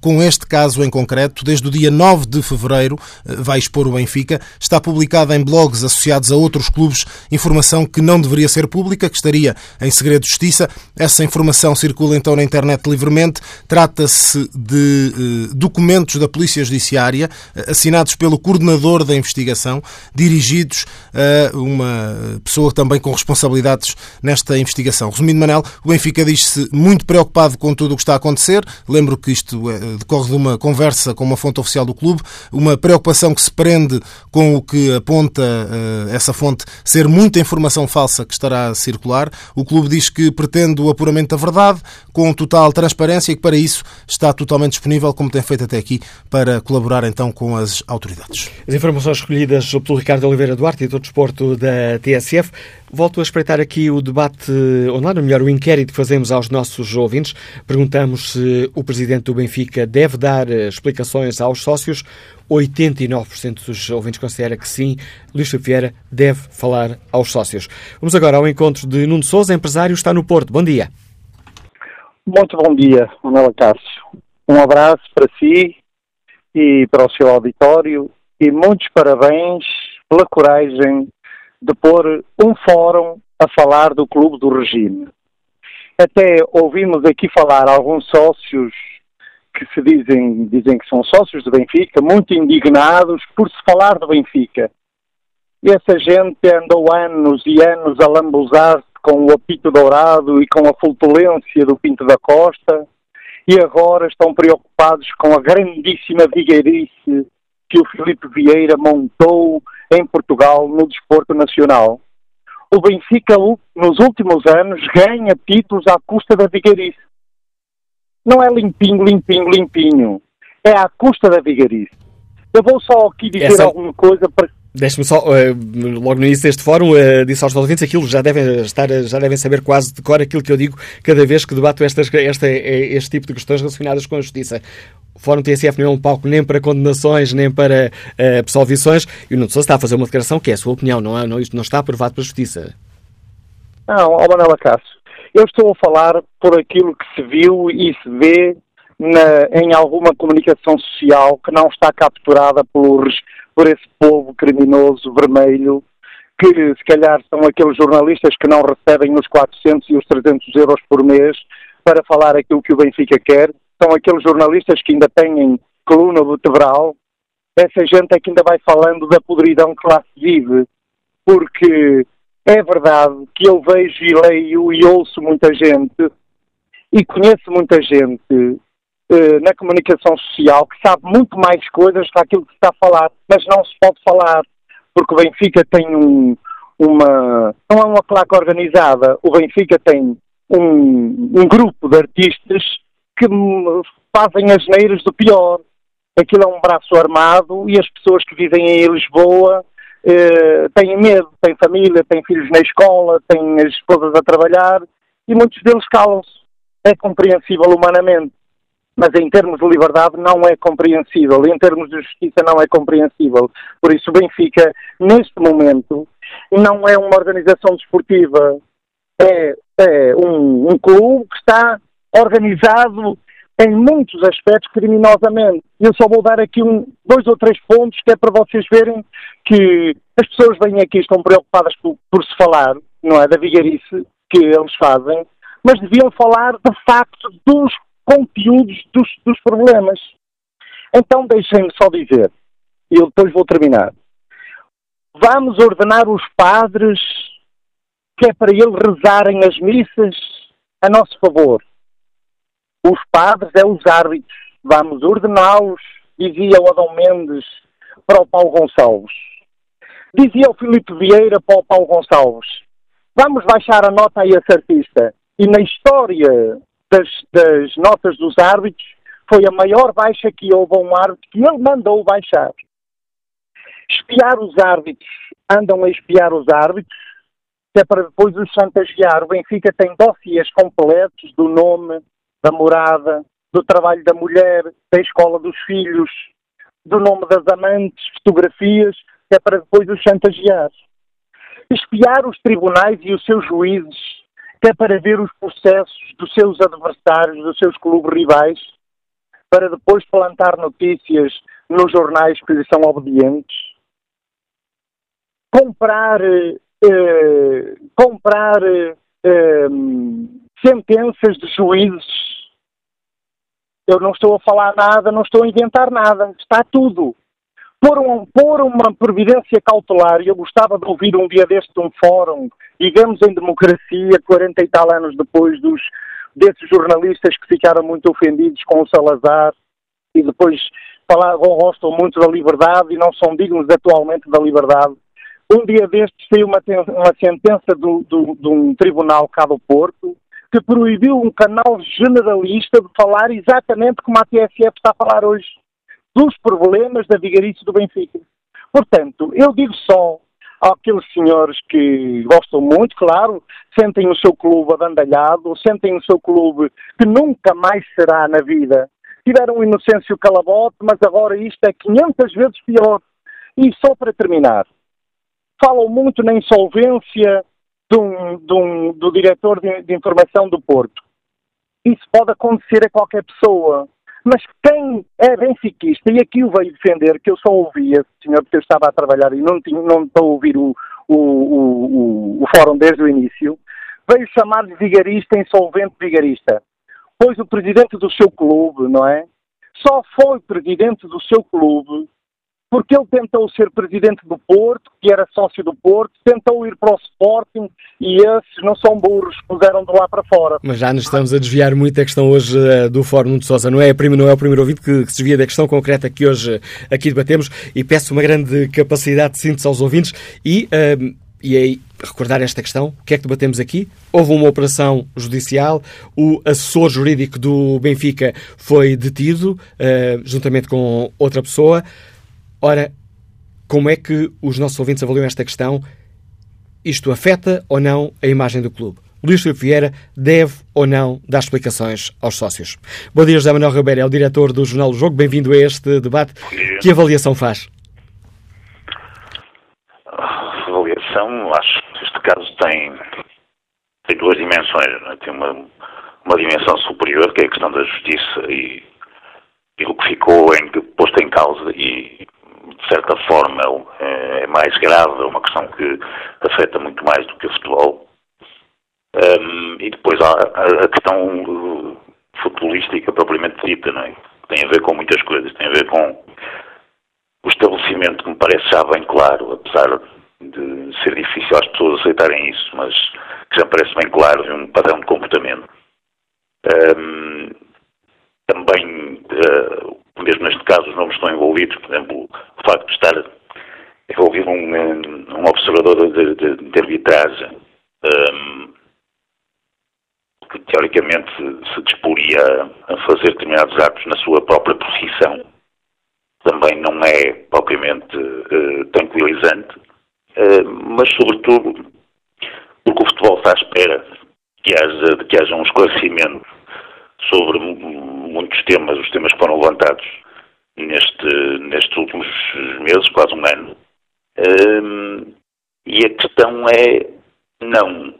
com este caso em concreto. Desde o dia 9 de fevereiro eh, vai expor o Benfica. Está publicada em blogs associados a outros clubes informação que não deveria ser pública, que estaria em segredo de justiça. Essa informação circula então na internet livremente. Trata-se de eh, documentos da Polícia Judiciária eh, assinados pelo coordenador da investigação, dirigidos a uma pessoa também com responsabilidades nesta investigação. Resumindo, Manel, o Benfica diz-se muito preocupado com tudo o que está a acontecer. Lembro que isto é, decorre de uma conversa com uma fonte oficial do clube, uma preocupação que se prende com o que aponta uh, essa fonte ser muita informação falsa que estará a circular. O clube diz que pretende o apuramento da verdade com total transparência e que para isso está totalmente disponível, como tem feito até aqui, para colaborar então com as autoridades. As informações escolhidas pelo Ricardo Oliveira Duarte, editor de desporto da TSF, Volto a espreitar aqui o debate online, ou melhor, o inquérito que fazemos aos nossos ouvintes. Perguntamos se o presidente do Benfica deve dar eh, explicações aos sócios. 89% dos ouvintes considera que sim, Luís Vieira deve falar aos sócios. Vamos agora ao encontro de Nuno Souza, empresário, está no Porto. Bom dia. Muito bom dia, Manuela Cássio. Um abraço para si e para o seu auditório e muitos parabéns pela coragem de pôr um fórum a falar do clube do regime. Até ouvimos aqui falar alguns sócios que se dizem, dizem que são sócios do Benfica, muito indignados por se falar do Benfica. Essa gente andou anos e anos a lambuzar-se com o apito dourado e com a fultulência do Pinto da Costa e agora estão preocupados com a grandíssima vigueirice que o Filipe Vieira montou em Portugal no desporto nacional. O Benfica, nos últimos anos, ganha títulos à custa da vigarice. Não é limpinho, limpinho, limpinho. É à custa da vigarice. Eu vou só aqui dizer Essa... alguma coisa para Deixe-me só, uh, logo no início deste fórum, uh, disse aos ouvintes aquilo, já devem, estar, já devem saber quase de cor aquilo que eu digo cada vez que debato estas, esta, este tipo de questões relacionadas com a justiça. O Fórum TSF não é um palco nem para condenações, nem para uh, absolvições, e o Nuno Sousa está a fazer uma declaração que é a sua opinião, não, é, não, isto não está aprovado pela justiça. Não, ó Manela Cássio, eu estou a falar por aquilo que se viu e se vê na, em alguma comunicação social que não está capturada por, por esse povo criminoso vermelho que se calhar são aqueles jornalistas que não recebem os 400 e os 300 euros por mês para falar aquilo que o Benfica quer são aqueles jornalistas que ainda têm coluna vertebral, essa gente é que ainda vai falando da podridão que lá se vive, porque é verdade que eu vejo e leio e ouço muita gente e conheço muita gente eh, na comunicação social que sabe muito mais coisas que aquilo que se está a falar, mas não se pode falar, porque o Benfica tem um, uma. não é uma placa organizada, o Benfica tem um, um grupo de artistas que fazem as neiras do pior. Aquilo é um braço armado e as pessoas que vivem em Lisboa eh, têm medo, têm família, têm filhos na escola, têm as esposas a trabalhar e muitos deles calam-se. É compreensível humanamente, mas em termos de liberdade não é compreensível, em termos de justiça não é compreensível. Por isso o Benfica, neste momento, não é uma organização desportiva, é, é um, um clube que está organizado em muitos aspectos criminosamente. Eu só vou dar aqui um, dois ou três pontos que é para vocês verem que as pessoas vêm aqui estão preocupadas por, por se falar, não é, da vigarice que eles fazem, mas deviam falar de facto dos conteúdos dos, dos problemas. Então deixem-me só dizer, e eu depois vou terminar. Vamos ordenar os padres que é para eles rezarem as missas a nosso favor os padres é os árbitros, vamos ordená-los, dizia o Adão Mendes para o Paulo Gonçalves. Dizia o Filipe Vieira para o Paulo Gonçalves, vamos baixar a nota a esse artista. E na história das, das notas dos árbitros, foi a maior baixa que houve a um árbitro que ele mandou baixar. Espiar os árbitros, andam a espiar os árbitros, que é para depois os chantagear. O Benfica tem dossiês completos do nome, da morada, do trabalho da mulher, da escola dos filhos, do nome das amantes, fotografias, que é para depois os chantagear. Espiar os tribunais e os seus juízes, que é para ver os processos dos seus adversários, dos seus clubes rivais, para depois plantar notícias nos jornais que lhe são obedientes. Comprar, eh, comprar eh, sentenças de juízes eu não estou a falar nada, não estou a inventar nada, está tudo. Por, um, por uma previdência cautelar, e eu gostava de ouvir um dia deste um fórum, digamos em democracia, 40 e tal anos depois dos, desses jornalistas que ficaram muito ofendidos com o Salazar e depois falavam, gostam muito da liberdade e não são dignos atualmente da liberdade. Um dia destes saiu uma, uma sentença do, do, de um tribunal cá do Porto, que proibiu um canal generalista de falar exatamente como a TSF está a falar hoje, dos problemas da vigarice do Benfica. Portanto, eu digo só, Há aqueles senhores que gostam muito, claro, sentem o seu clube abandalhado, sentem o seu clube que nunca mais será na vida. Tiveram um inocêncio calabote, mas agora isto é 500 vezes pior. E só para terminar, falam muito na insolvência de um, de um, do diretor de, de informação do Porto. Isso pode acontecer a qualquer pessoa. Mas quem é benfiquista, e aqui o veio defender, que eu só ouvia, senhor, porque eu estava a trabalhar e não, tinha, não estou a ouvir o, o, o, o, fórum desde o início, veio chamar de vigarista, insolvente vigarista. Pois o presidente do seu clube, não é? Só foi presidente do seu clube porque ele tentou ser presidente do Porto, que era sócio do Porto, tentou ir para o Sporting e esses não são burros, puseram de lá para fora. Mas já nos estamos a desviar muito da questão hoje uh, do Fórum de Sousa. Não é, não é o primeiro ouvido que, que, se desvia da questão concreta que hoje uh, aqui debatemos e peço uma grande capacidade de síntese aos ouvintes e, uh, e aí recordar esta questão. O que é que debatemos aqui? Houve uma operação judicial, o assessor jurídico do Benfica foi detido, juntamente com outra pessoa. Ora, como é que os nossos ouvintes avaliam esta questão? Isto afeta ou não a imagem do clube? Luís Filipe Vieira deve ou não dar explicações aos sócios? Bom dia, José Manuel Ribeiro, é o diretor do Jornal do Jogo. Bem-vindo a este debate. Que avaliação faz? A avaliação, acho que este caso tem, tem duas dimensões. É? Tem uma, uma dimensão superior, que é a questão da justiça e, e o que ficou em, posto em causa e de certa forma, é, é mais grave, é uma questão que afeta muito mais do que o futebol. Um, e depois há a, questão futebolística propriamente dita, não é? Tem a ver com muitas coisas, tem a ver com o estabelecimento que me parece já bem claro, apesar de ser difícil as pessoas aceitarem isso, mas que já parece bem claro de um padrão de comportamento. Um, também uh, mesmo neste caso os nomes estão envolvidos, por exemplo, o facto de estar envolvido um, um observador de, de, de arbitragem um, que teoricamente se disporia a fazer determinados atos na sua própria profissão também não é propriamente uh, tranquilizante, uh, mas sobretudo porque o futebol está à espera que haja, que haja um esclarecimento sobre muitos temas, os temas que foram levantados neste, nestes últimos meses, quase um ano. Um, e a questão é não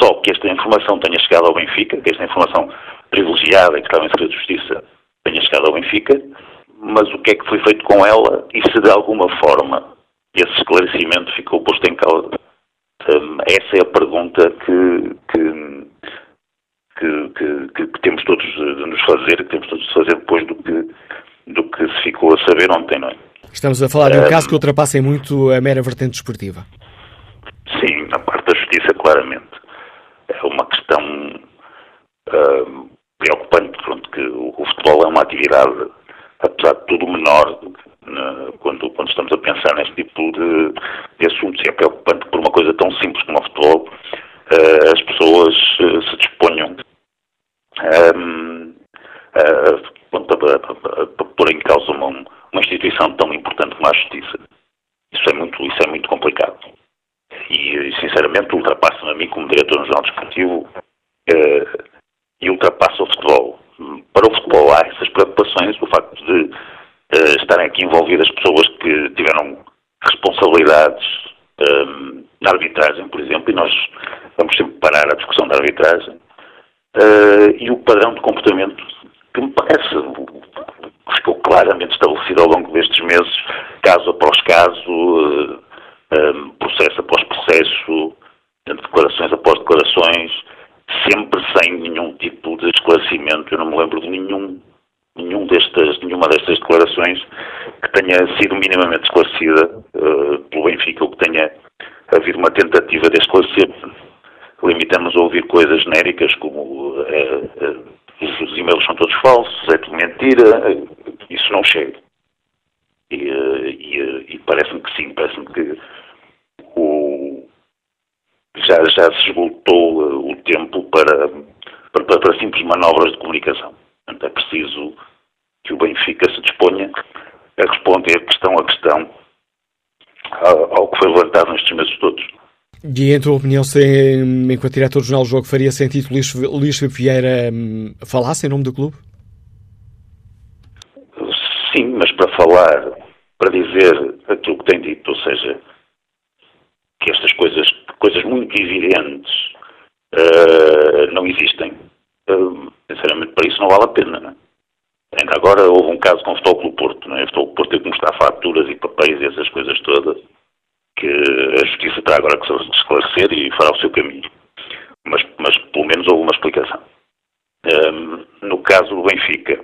só que esta informação tenha chegado ao Benfica, que esta informação privilegiada que estava em segredo de justiça tenha chegado ao Benfica, mas o que é que foi feito com ela e se de alguma forma esse esclarecimento ficou posto em causa. Um, essa é a pergunta que, que que, que, que, temos todos de nos fazer, que temos todos de fazer depois do que, do que se ficou a saber ontem, não é? Estamos a falar de um caso que ultrapassa muito a mera vertente desportiva. Sim, na parte da justiça, claramente. É uma questão uh, preocupante, pronto, que o, o, futebol é uma atividade, apesar de tudo, menor né, quando, quando estamos a pensar neste tipo de, de assuntos. É preocupante por uma coisa tão simples como o futebol uh, as pessoas uh, se disponham um, a, pôr em causa uma, uma instituição tão importante como a justiça. Isso é muito, isso é muito complicado. E, sinceramente, ultrapassa-me a mim como diretor no Jornal Desportivo uh, e ultrapassa o futebol. Para o futebol há essas preocupações, o facto de uh, estarem aqui envolvidas pessoas que tiveram responsabilidades um, na arbitragem, por exemplo, e nós vamos sempre parar a discussão da arbitragem, uh, e o padrão de comportamento que me parece ficou claramente estabelecido ao longo destes meses, caso após caso, uh, um, processo após processo, declarações após declarações, sempre sem nenhum tipo de esclarecimento. Eu não me lembro de nenhum, nenhum destas, nenhuma destas declarações que tenha sido minimamente esclarecida uh, pelo Benfica ou que tenha havido uma tentativa de esclarecer. Limitamos a ouvir coisas genéricas como uh, uh, os e-mails são todos falsos, é tudo mentira, isso não chega. E, e, e parece-me que sim, parece-me que o, já, já se esgotou o tempo para, para, para simples manobras de comunicação. Portanto, é preciso que o Benfica se disponha a responder questão a questão ao, ao que foi levantado nestes meses todos. E em tua opinião, se, enquanto diretor do Jornal do Jogo, faria sentido Luís, Luís Vieira hum, falasse em nome do clube? Sim, mas para falar, para dizer aquilo que tem dito, ou seja, que estas coisas, coisas muito evidentes uh, não existem, uh, sinceramente, para isso não vale a pena. É? Ainda agora houve um caso com o Futebol Clube Porto, não é? O Futebol Clube Porto teve que mostrar faturas e papéis e essas coisas todas que a Justiça está agora que esclarecer e fará o seu caminho. Mas, mas pelo menos houve uma explicação. Um, no caso do Benfica,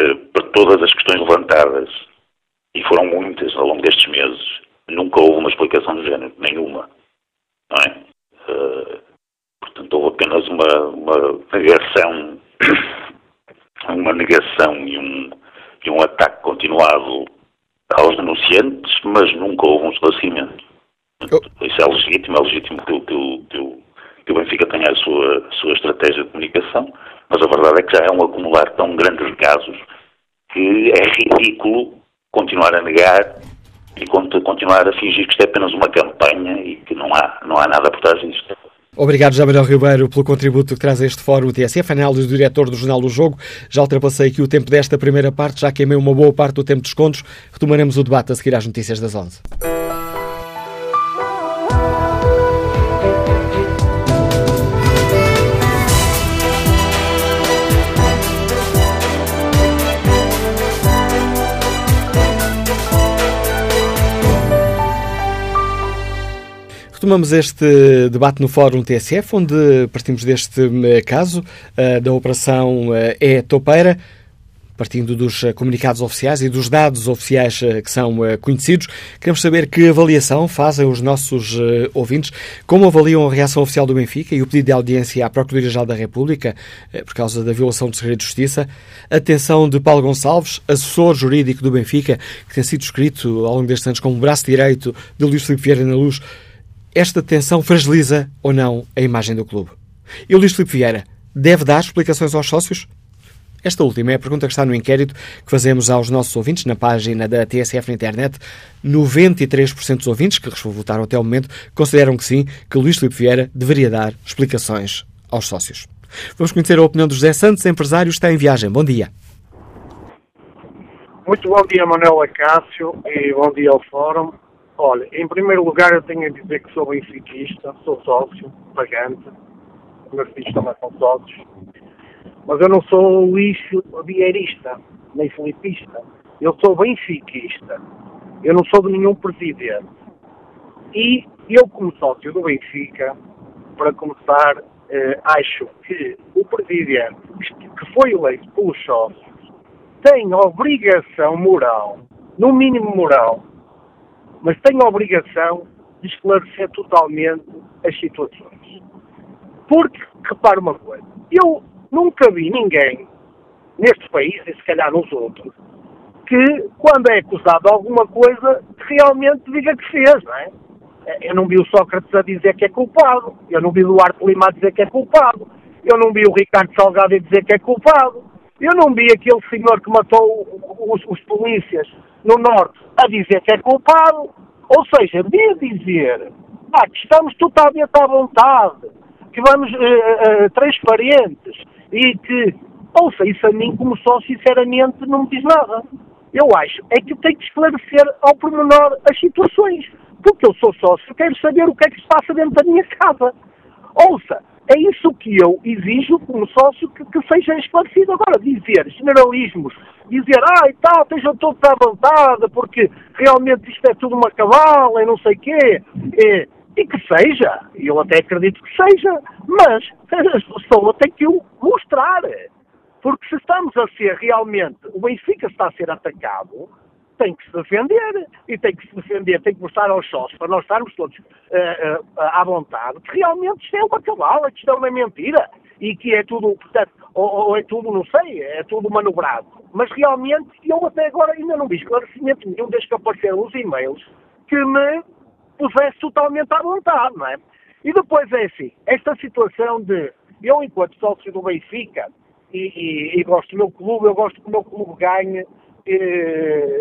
uh, para todas as questões levantadas, e foram muitas ao longo destes meses, nunca houve uma explicação do género, nenhuma. Não é? Uh, portanto, houve apenas uma, uma negação, uma negação e um, e um ataque continuado aos denunciantes, mas nunca houve um esclarecimento. Oh. Isso é legítimo, é legítimo que, que, que, que o Benfica tenha a sua, a sua estratégia de comunicação, mas a verdade é um acumular tão grande de casos que é ridículo continuar a negar e continuar a fingir que isto é apenas uma campanha e que não há, não há nada por trás disto. Obrigado, José Manuel Ribeiro, pelo contributo que traz a este fórum TSF. Análise do diretor do Jornal do Jogo. Já ultrapassei aqui o tempo desta primeira parte, já queimei uma boa parte do tempo de descontos. Retomaremos o debate a seguir às notícias das 11. Retomamos este debate no Fórum TSF, onde partimos deste eh, caso uh, da Operação uh, É Topeira, partindo dos comunicados oficiais e dos dados oficiais que são conhecidos. Queremos saber que avaliação fazem os nossos ouvintes, como avaliam a reação oficial do Benfica e o pedido de audiência à Procuradoria-Geral da República por causa da violação do segredo de justiça. Atenção de Paulo Gonçalves, assessor jurídico do Benfica, que tem sido escrito ao longo destes anos como braço direito de Luís Filipe Vieira na Luz esta tensão fragiliza ou não a imagem do clube? E o Luís Filipe Vieira deve dar explicações aos sócios? Esta última é a pergunta que está no inquérito que fazemos aos nossos ouvintes na página da TSF na internet. 93% dos ouvintes que votaram até o momento consideram que sim, que Luís Filipe Vieira deveria dar explicações aos sócios. Vamos conhecer a opinião do José Santos, empresário, está em viagem. Bom dia. Muito bom dia, Manuel Acácio, e bom dia ao Fórum. Olha, em primeiro lugar eu tenho a dizer que sou benfiquista, sou sócio, pagante, meus filhos também são sócios, mas eu não sou lixo vieirista, nem filipista. Eu sou benfiquista. Eu não sou de nenhum presidente. E eu, como sócio do Benfica, para começar, eh, acho que o presidente, que foi eleito pelos sócios, tem obrigação moral, no mínimo moral, mas tenho a obrigação de esclarecer totalmente as situações. Porque, repare uma coisa, eu nunca vi ninguém neste país, e se calhar nos outros, que quando é acusado de alguma coisa, realmente diga que fez, não é? Eu não vi o Sócrates a dizer que é culpado, eu não vi o Duarte Lima a dizer que é culpado, eu não vi o Ricardo Salgado a dizer que é culpado, eu não vi aquele senhor que matou os, os polícias no Norte a dizer que é culpado. Ou seja, de dizer ah, que estamos totalmente à vontade, que vamos uh, uh, transparentes e que, ouça, isso a mim como só sinceramente não me diz nada. Eu acho é que tem que esclarecer ao pormenor as situações. Porque eu sou sócio, quero saber o que é que se passa dentro da minha casa. Ouça, é isso que eu exijo como sócio que, que seja esclarecido. Agora, dizer generalismos, dizer, ah, e tal, estejam todos à vontade, porque realmente isto é tudo uma cabala e não sei o quê, e, e que seja, eu até acredito que seja, mas a pessoa tem que o mostrar. Porque se estamos a ser realmente, o Benfica está a ser atacado, tem que se defender e tem que se defender, tem que mostrar aos sócios para nós estarmos todos uh, uh, à vontade que realmente isto é uma cabala, que isto é uma mentira e que é tudo, portanto, ou, ou, é tudo, não sei, é tudo manobrado. Mas realmente eu até agora ainda não vi esclarecimento nenhum desde que apareceram os e-mails que me pusesse totalmente à vontade, não é? E depois é assim, esta situação de eu enquanto sócio do Benfica e, e, e gosto do meu clube, eu gosto que o meu clube ganhe,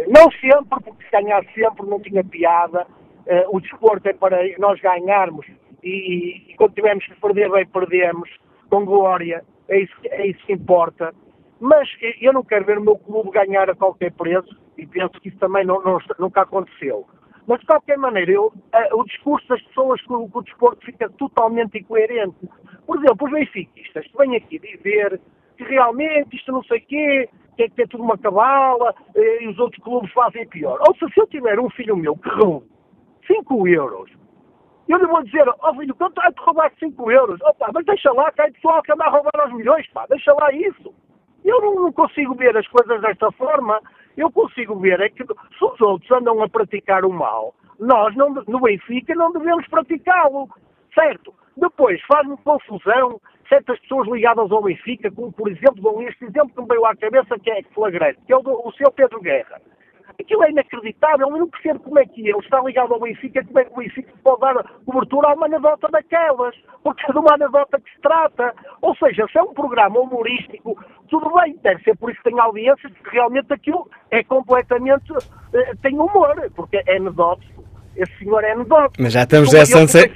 não sempre, porque se ganhar sempre não tinha piada, uh, o desporto é para nós ganharmos e, e, quando tivermos que perder bem, perdemos com glória, é isso, é isso que importa. Mas eu não quero ver o meu clube ganhar a qualquer preço e penso que isso também não, não, nunca aconteceu. Mas, de qualquer maneira, eu, o discurso das pessoas com o desporto fica totalmente incoerente. Por exemplo, os benfiquistas que vêm aqui dizer que realmente isto não sei o quê, que é, que é tudo uma cabala uh, e os outros clubes fazem pior. Ou seja, se eu tiver um filho meu que roube 5 euros, eu lhe vou dizer, ó oh, filho, quanto é de roubar 5 euros? Opa, mas deixa lá, que há pessoal que anda a roubar aos milhões, pá, deixa lá isso. Eu não, não consigo ver as coisas desta forma eu consigo ver é que se os outros andam a praticar o mal, nós não, no Benfica não devemos praticá-lo, certo? Depois faz-me confusão certas pessoas ligadas ao Benfica, como por exemplo, dou este exemplo que me veio à cabeça que é flagrante, que é o, do, o seu Pedro Guerra. Aquilo é inacreditável, eu não percebo como é que ele está ligado ao Benfica, como é que o Benfica pode dar cobertura a uma anedota daquelas, porque é de uma anedota que se trata. Ou seja, se é um programa humorístico, tudo bem, deve ser por isso que tem audiências, porque realmente aquilo é completamente, eh, tem humor, porque é anedótico. Esse senhor é anedótico. Mas já estamos, já,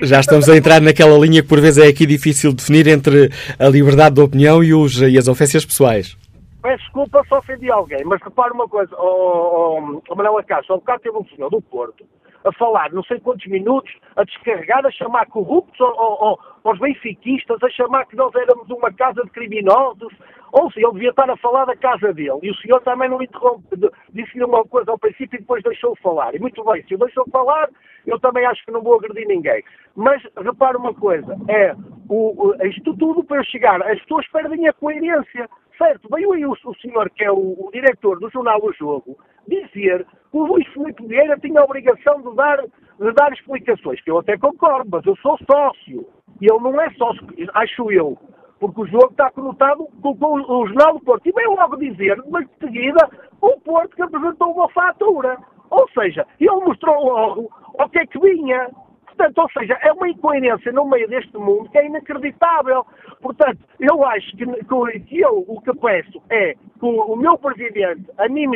já estamos a entrar naquela linha que por vezes é aqui difícil definir entre a liberdade de opinião e, os, e as ofensas pessoais. Peço desculpa se ofendi alguém, mas repare uma coisa, oh, oh, oh Manuel Acácio, ao bocado teve um senhor do Porto a falar não sei quantos minutos, a descarregar, a chamar corruptos aos benfiquistas, a chamar que nós éramos uma casa de criminosos, ou seja, ele devia estar a falar da casa dele, e o senhor também não interrompe, disse-lhe uma coisa ao princípio e depois deixou falar, e muito bem, se eu deixou falar, eu também acho que não vou agredir ninguém. Mas, repare uma coisa, é, o, o, isto tudo para chegar, as pessoas perdem a coerência, certo? Veio aí o, o senhor, que é o, o diretor do jornal O Jogo, dizer que o Luís Filipe Vieira tinha a obrigação de dar, de dar explicações, que eu até concordo, mas eu sou sócio. E ele não é sócio, acho eu, porque o jogo está conotado com, com o Jornal do Porto. E veio logo dizer, mas de seguida, o Porto que apresentou uma fatura. Ou seja, ele mostrou logo o que é que vinha. Portanto, ou seja, é uma incoerência no meio deste mundo que é inacreditável. Portanto, eu acho que, que eu o que peço é que o, meu presidente, a mim,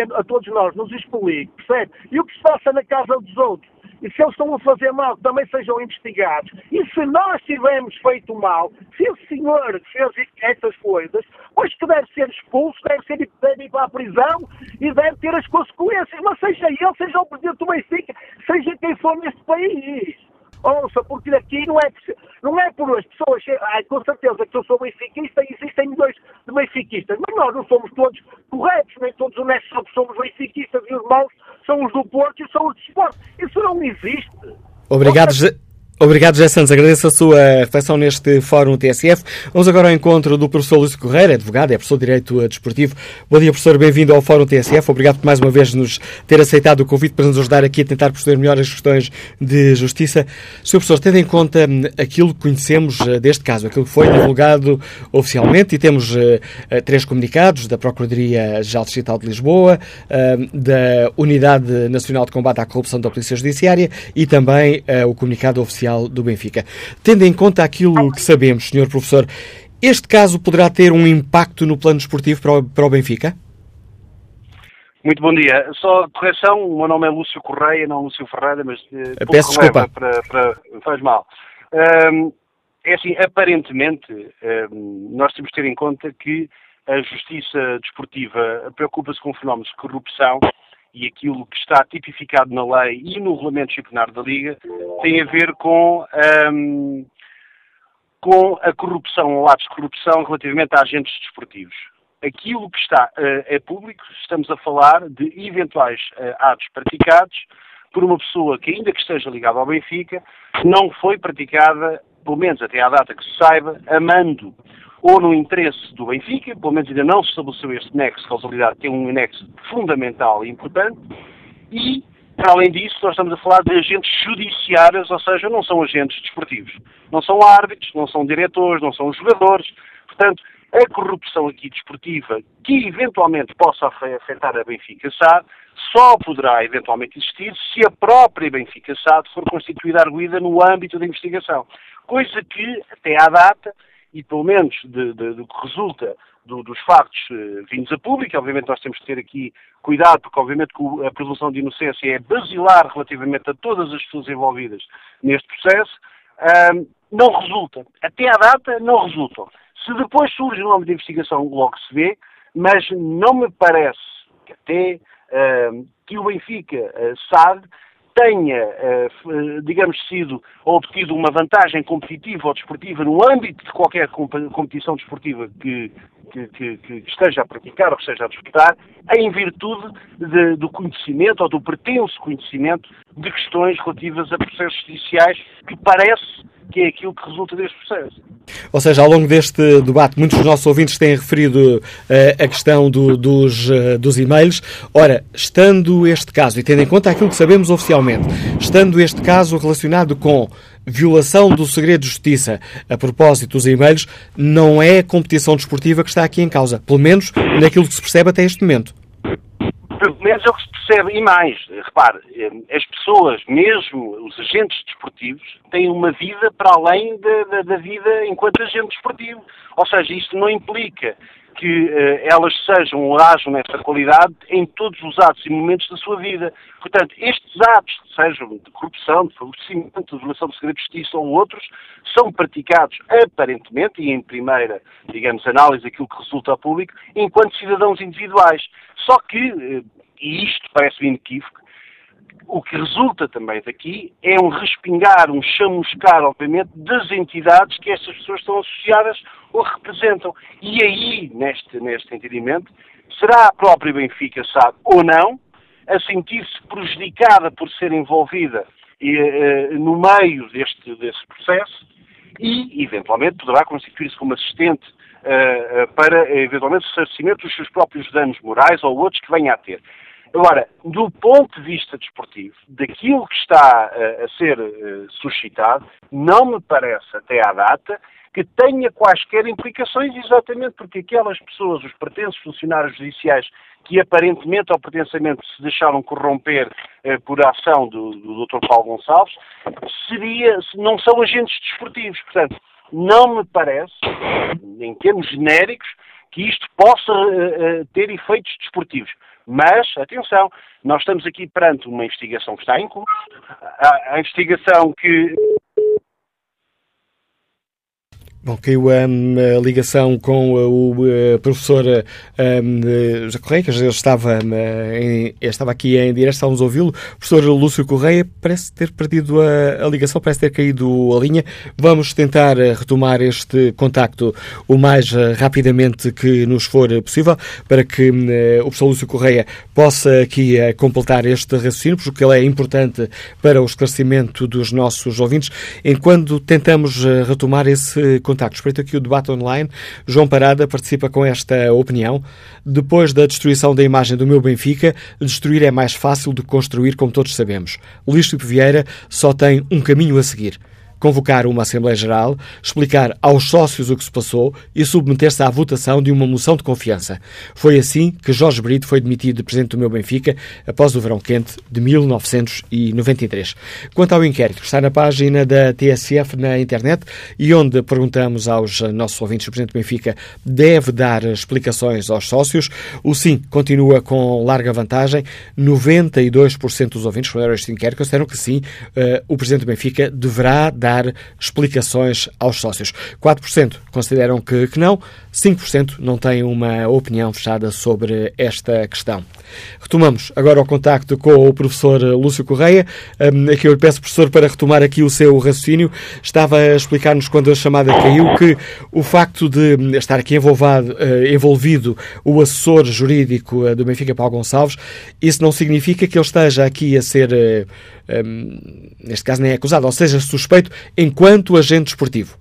a todos nós, nos explique, percebe? E o que se passa na casa dos outros e se eles estão a fazer mal, também sejam investigados. E se nós tivermos feito mal, se o senhor fez essas coisas, pois que deve ser expulso, deve, ser, deve ir para a prisão e deve ter as consequências. Mas seja ele, seja o presidente do Benfica, seja quem for neste país. Ouça, porque aqui não é, não é por as pessoas, ai, com certeza que eu sou benfiquista e existem milhões de benfiquistas, mas nós não somos todos corretos, nem todos honestos, só somos benfiquistas e os maus são os do Porto e são os de esporte. Isso não existe. Obrigado, Ouça, Obrigado, José Santos. Agradeço a sua reflexão neste Fórum TSF. Vamos agora ao encontro do professor Luís Correia, advogado, é professor de Direito Desportivo. Bom dia, professor. Bem-vindo ao Fórum TSF. Obrigado por mais uma vez nos ter aceitado o convite para nos ajudar aqui a tentar perceber melhor as questões de justiça. Sr. Professor, tendo em conta hum, aquilo que conhecemos eh, deste caso, aquilo que foi divulgado oficialmente, e temos uh, três comunicados da Procuradoria-Geral Distrital de Lisboa, da Unidade Nacional de Combate à Corrupção da Polícia Judiciária e também o comunicado oficial do Benfica. Tendo em conta aquilo que sabemos, Sr. Professor, este caso poderá ter um impacto no plano desportivo para o, para o Benfica? Muito bom dia. Só correção, o meu nome é Lúcio Correia, não Lúcio Ferreira, mas uh, peço desculpa. Para, para, faz mal. Um, é assim, aparentemente, um, nós temos de ter em conta que a justiça desportiva preocupa-se com fenómenos de corrupção e aquilo que está tipificado na lei e no regulamento disciplinar da Liga tem a ver com, um, com a corrupção ou atos de corrupção relativamente a agentes desportivos. Aquilo que está uh, é público, estamos a falar de eventuais uh, atos praticados por uma pessoa que, ainda que esteja ligada ao Benfica, não foi praticada, pelo menos até à data que se saiba, amando ou no interesse do Benfica, pelo menos ainda não se estabeleceu este nexo de causalidade, que é um nexo fundamental e importante, e, para além disso, nós estamos a falar de agentes judiciários, ou seja, não são agentes desportivos. Não são árbitros, não são diretores, não são jogadores. Portanto, a corrupção aqui desportiva, que eventualmente possa afetar a Benfica SAD, só poderá eventualmente existir se a própria Benfica SAD for constituída arguída no âmbito da investigação. Coisa que, até à data, e pelo menos de, de, do que resulta do, dos factos uh, vindos a público, obviamente nós temos que ter aqui cuidado, porque obviamente a presunção de inocência é basilar relativamente a todas as pessoas envolvidas neste processo, uh, não resulta. Até à data, não resultam. Se depois surge um nome de investigação, logo se vê, mas não me parece que até uh, que o Benfica uh, sabe tenha, uh, digamos, sido obtido uma vantagem competitiva ou desportiva no âmbito de qualquer competição desportiva que, que, que, que, esteja a praticar ou que esteja a disputar, em virtude de, do conhecimento ou do pretenso conhecimento de questões relativas a processos judiciais que parece que é aquilo que resulta deste processo. Ou seja, ao longo deste debate, muitos dos nossos ouvintes têm referido uh, a questão do, dos, uh, dos e-mails. Ora, estando este caso, e tendo em conta aquilo que sabemos oficialmente, estando este caso relacionado com violação do segredo de justiça a propósito dos e-mails, não é a competição desportiva que está aqui em causa, pelo menos naquilo que se percebe até este momento pelo menos é o que se percebe. E mais, repare, eh, as pessoas, mesmo os agentes desportivos, têm uma vida para além da, da, da vida enquanto agente desportivo. Ou seja, isto não implica que uh, elas sejam ou hajam nessa qualidade em todos os atos e momentos da sua vida. Portanto, estes atos, sejam de corrupção, de favorecimento, de violação de segredo de justiça ou outros, são praticados aparentemente e em primeira, digamos, análise aquilo que resulta a público, enquanto cidadãos individuais. Só que, uh, e isto parece-me inequívoco, o que resulta também daqui é um respingar, um chamuscar, obviamente, das entidades que estas pessoas estão associadas ou representam. E aí, neste, neste entendimento, será a própria Benfica, sabe, ou não, a sentir-se prejudicada por ser envolvida uh, no meio deste, desse processo e, eventualmente, poderá constituir-se como assistente uh, para, eventualmente, ressarcimento dos seus próprios danos morais ou outros que venha a ter. Agora, do ponto de vista desportivo, daquilo que está uh, a ser uh, suscitado, não me parece, até à data, que tenha quaisquer implicações, exatamente porque aquelas pessoas, os pertences funcionários judiciais, que aparentemente ou pretensamente se deixaram corromper uh, por ação do, do Dr. Paulo Gonçalves, seria, não são agentes desportivos. Portanto, não me parece, em termos genéricos, que isto possa ter efeitos desportivos. Mas, atenção, nós estamos aqui perante uma investigação que está em curso, a, a investigação que Bom, caiu um, a ligação com uh, o uh, professor um, José Correia, que estava, um, em, estava aqui em direto, estávamos a ouvi-lo. O professor Lúcio Correia parece ter perdido a, a, ligação, parece ter caído a linha. Vamos tentar uh, retomar este contacto o mais rapidamente que nos for possível, para que hum, o professor Lúcio Correia possa aqui completar este raciocínio, porque ele é importante para o esclarecimento dos nossos ouvintes, enquanto tentamos retomar esse contacto contacto. Espreito aqui o debate online. João Parada participa com esta opinião. Depois da destruição da imagem do meu Benfica, destruir é mais fácil do que construir, como todos sabemos. Luís Vieira só tem um caminho a seguir convocar uma Assembleia Geral, explicar aos sócios o que se passou e submeter-se à votação de uma moção de confiança. Foi assim que Jorge Brito foi demitido de presidente do meu Benfica após o verão quente de 1993. Quanto ao inquérito, está na página da TSF na internet e onde perguntamos aos nossos ouvintes se o presidente do Benfica deve dar explicações aos sócios. O sim continua com larga vantagem. 92% dos ouvintes que responderam a este inquérito consideram que sim, uh, o presidente do Benfica deverá dar dar explicações aos sócios. 4% consideram que, que não, 5% não têm uma opinião fechada sobre esta questão. Retomamos agora o contacto com o professor Lúcio Correia. Um, aqui eu lhe peço, professor, para retomar aqui o seu raciocínio. Estava a explicar-nos quando a chamada caiu que o facto de estar aqui envolvado, uh, envolvido o assessor jurídico uh, do Benfica, Paulo Gonçalves, isso não significa que ele esteja aqui a ser, uh, um, neste caso nem é acusado, ou seja, suspeito enquanto agente esportivo.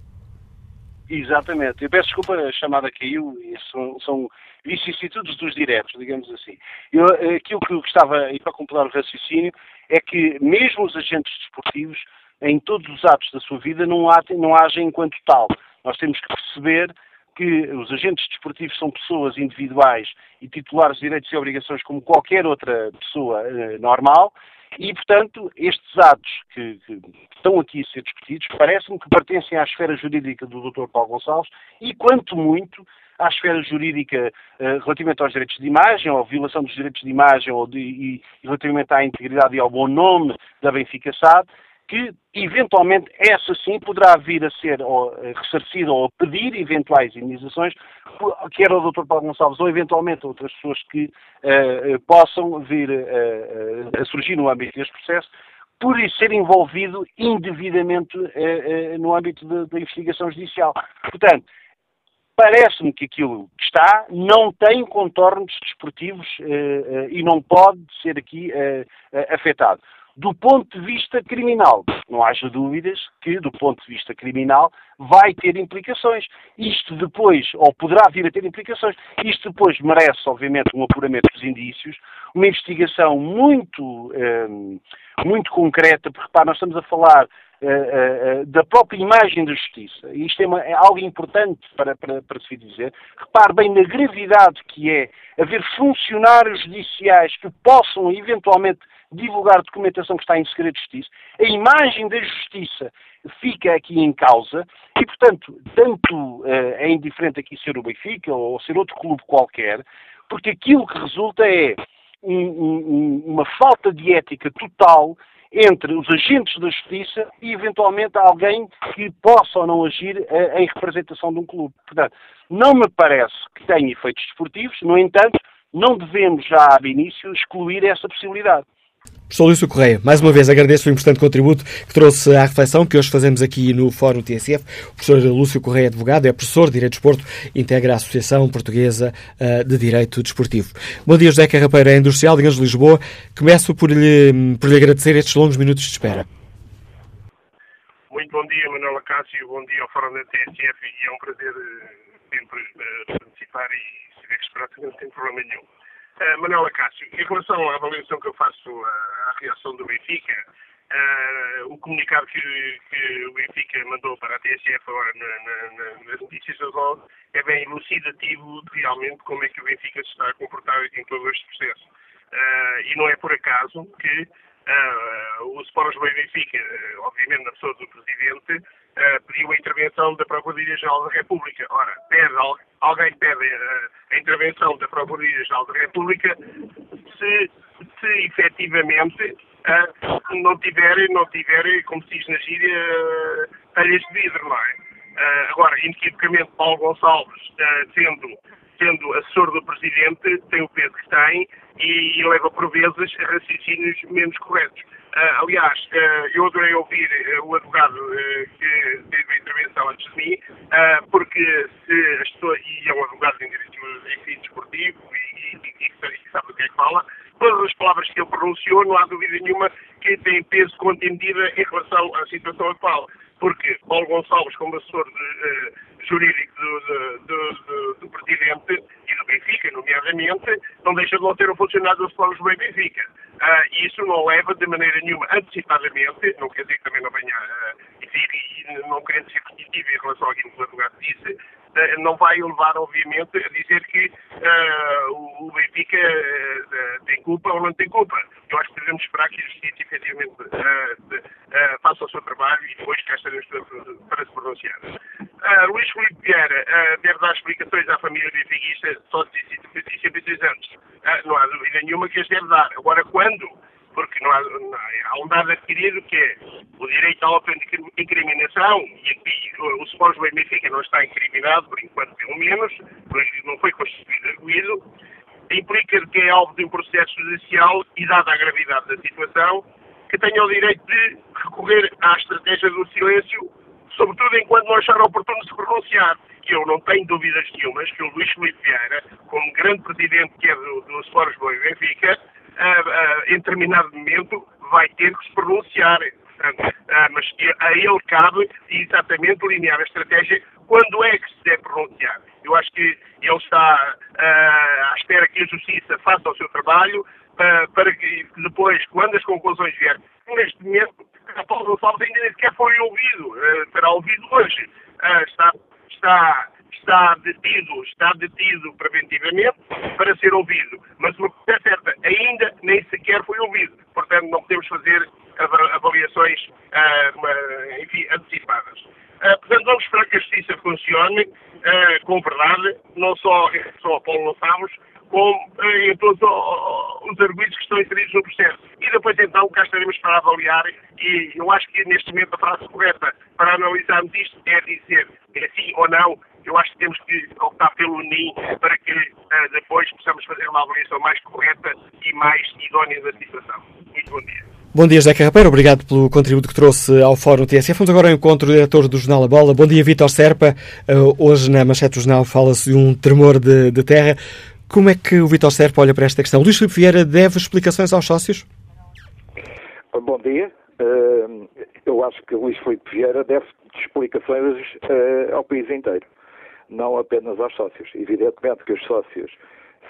Exatamente. Eu peço desculpa, a chamada caiu são, são vicissitudes dos diretos, digamos assim. Eu, aquilo que eu gostava, e para completar o raciocínio, é que mesmo os agentes desportivos, em todos os atos da sua vida, não, há, não agem enquanto tal. Nós temos que perceber que os agentes desportivos são pessoas individuais e titulares de direitos e obrigações como qualquer outra pessoa eh, normal E, portanto, estes atos que, que estão aqui a ser discutidos parece-me que pertencem à esfera jurídica do Dr. Paulo Gonçalves e, quanto muito, à esfera jurídica uh, relativamente aos direitos de imagem, ou violação dos direitos de imagem, ou de, e, relativamente à integridade e ao bom nome da Benfica SAD, que eventualmente essa sim poderá vir a ser ou, eh, ressarcida ou a pedir eventuais indenizações, quer ao Dr. Paulo Gonçalves ou eventualmente outras pessoas que uh, possam vir uh, a surgir no âmbito deste processo, por ser envolvido indevidamente no âmbito da investigação judicial. Portanto, parece-me que aquilo que está não tem contornos desportivos uh, uh, e não pode ser aqui uh, afetado. Do ponto de vista criminal, não haja dúvidas que, do ponto de vista criminal, vai ter implicações. Isto depois, ou poderá vir a ter implicações, isto depois merece, obviamente, um apuramento dos indícios, uma investigação muito, muito concreta, porque, repare, nós estamos a falar uh, uh, da própria imagem da justiça. E isto é, uma, é algo importante para, para, para, se dizer. Repare bem na gravidade que é haver funcionários judiciais que possam eventualmente divulgar documentação que está em segredo de justiça. A imagem da justiça fica aqui em causa e, portanto, tanto é indiferente aqui ser o Benfica ou ser outro clube qualquer, porque aquilo que resulta é um, um, uma falta de ética total entre os agentes da justiça e, eventualmente, alguém que possa ou não agir uh, em representação de um clube. Portanto, não me parece que tenha efeitos desportivos, no entanto, não devemos já, ab início, excluir essa possibilidade. Professor Lúcio Correia, mais uma vez agradeço o importante contributo que trouxe à reflexão que hoje fazemos aqui no Fórum TSF. O professor Lúcio Correia, advogado, é professor de Direito Desporto, integra a Associação Portuguesa eh, de Direito Desportivo. Bom dia, José Carrapeira, Industrial de de Lisboa. Começo por lhe, por lhe agradecer estes longos minutos de espera. Muito bom dia, Manuela Cássio, bom dia ao Fórum da TSF e é um prazer eh, sempre uh, participar e saber que esperar não tem problema nenhum. Uh, Manuela Cássio, em relação à avaliação que eu faço à, à reação do Benfica, uh, o comunicado que, que, o Benfica mandou para a TSF agora na, na, nas notícias das horas é bem elucidativo de realmente como é que o Benfica se está a comportar em todo este processo. Uh, e não é por acaso que o Sport Benfica, obviamente na pessoa do Presidente, pediu a intervenção da Procuradoria-Geral da República. Ora, pede alguém pede a, a intervenção da Procuradoria-Geral da República se, se efetivamente uh, não tiver, não tiver, como se diz na gíria, uh, talhas de vidro, não é? Uh, agora, inequivocamente, Paulo Gonçalves, uh, sendo, sendo assessor do Presidente, tem o peso que tem e, e leva por vezes raciocínios menos corretos. Uh, aliás, uh, eu adorei ouvir uh, o advogado que teve a intervenção antes de mim, porque se as pessoas, e é um advogado em direito desportivo e, e, e, e, sabe do que é que fala, todas as palavras que ele pronunciou, não há dúvida nenhuma que têm peso medida em relação à situação atual. Porque Paulo Gonçalves, como assessor de, jurídico do, do, do, do, Presidente e do Benfica, nomeadamente, não deixa de não ter um funcionário do Sport Lisboa e Benfica. E isso não leva de maneira nenhuma antecipadamente, não quer dizer que também não venha, uh, e, não querendo ser repetitivo em relação àquilo que o advogado disse, não vai levar, obviamente, a dizer que o Benfica tem culpa ou não tem culpa. Eu acho que devemos esperar que a Justiça efetivamente faça o seu trabalho e depois cá estaremos para se pronunciar. Luís Filipe Vieira deve dar explicações à família benfiquista só de 66 anos. não há dúvida nenhuma que as deve dar. Agora, quando? Porque não há, não há um dado adquirido que é o direito à autoincriminação, e aqui o Sport do Benfica não está incriminado, por enquanto pelo menos, pois não foi constituído arguído, implica que é alvo de um processo judicial e, dada a gravidade da situação, que tenha o direito de recorrer à estratégia do silêncio, sobretudo enquanto não achar oportuno se pronunciar. Eu não tenho dúvidas nenhumas que o Luís Felipe Vieira, como grande presidente que é do, do Sport Lisboa e Benfica, em determinado momento vai ter que se pronunciar. Portanto, mas a ele cabe exatamente delinear a estratégia quando é que se deve pronunciar. Eu acho que ele está à espera que a Justiça faça o seu trabalho para que depois, quando as conclusões vierem, neste momento, a Paulo Gonçalves ainda nem sequer foi ouvido, será ouvido hoje. está, está está detido, está detido preventivamente para ser ouvido. Mas uma coisa é certa, ainda nem sequer foi ouvido. Portanto, não podemos fazer avaliações, uh, enfim, antecipadas. Uh, portanto, vamos esperar que a justiça funcione uh, com verdade, não só em relação ao Paulo Gonçalves, como em todos os argumentos que estão inseridos no processo. E depois, então, cá estaremos para avaliar, e eu acho que neste momento a frase correta para analisarmos isto é dizer é sim ou não. Eu acho que temos que optar pelo NIM para que uh, depois possamos fazer uma avaliação mais correta e mais idónea da situação. Muito bom dia. Bom dia, José Carrapeiro. Obrigado pelo contributo que trouxe ao Fórum TSF. Vamos agora ao encontro do diretor do Jornal A Bola. Bom dia, Vítor Serpa. Uh, hoje, na manchete do jornal, fala-se de um tremor de, de, terra. Como é que o Vítor Serpa olha para esta questão? Luís Filipe Vieira deve explicações aos sócios? Bom dia. Uh, eu acho que Luís Filipe Vieira deve explicações uh, ao país inteiro, não apenas aos sócios. Evidentemente que os sócios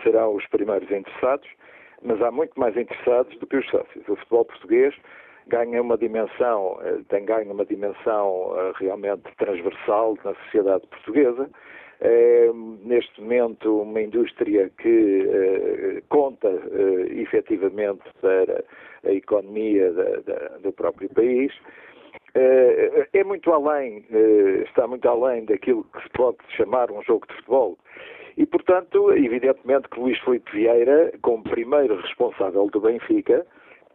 serão os primeiros interessados, mas há muito mais interessados do que os sócios. O futebol português ganha uma dimensão, uh, tem ganho uma dimensão uh, realmente transversal na sociedade portuguesa. É, neste momento, uma indústria que uh, conta uh, efetivamente para a economia da, da, do próprio país. Uh, é muito além, está muito além daquilo que se pode chamar um jogo de futebol. E, portanto, evidentemente que Luís Filipe Vieira, como primeiro responsável do Benfica,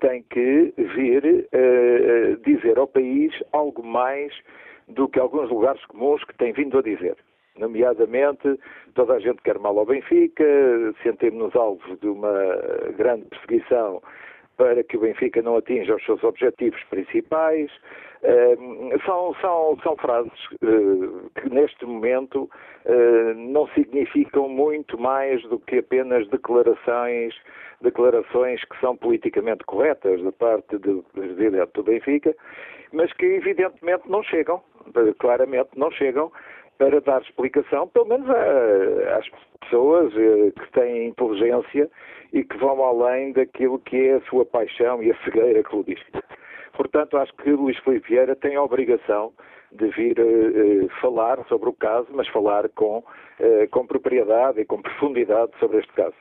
tem que vir dizer ao país algo mais do que alguns lugares comuns que tem vindo a dizer nomeadamente toda a gente quer mal ao Benfica, sentimos-nos alvos de uma grande perseguição para que o Benfica não atinja os seus objetivos principais. São, são, são frases uh, que neste momento uh, não significam muito mais do que apenas declarações, declarações que são politicamente corretas da parte do presidente do Benfica, mas que evidentemente não chegam, claramente não chegam para dar explicação, pelo menos às pessoas eh, que têm inteligência e que vão além daquilo que é a sua paixão e a cegueira clubística. Portanto, acho que Luís Filipe Vieira tem a obrigação de vir uh, falar sobre o caso, mas falar com, uh, com propriedade e com profundidade sobre este caso.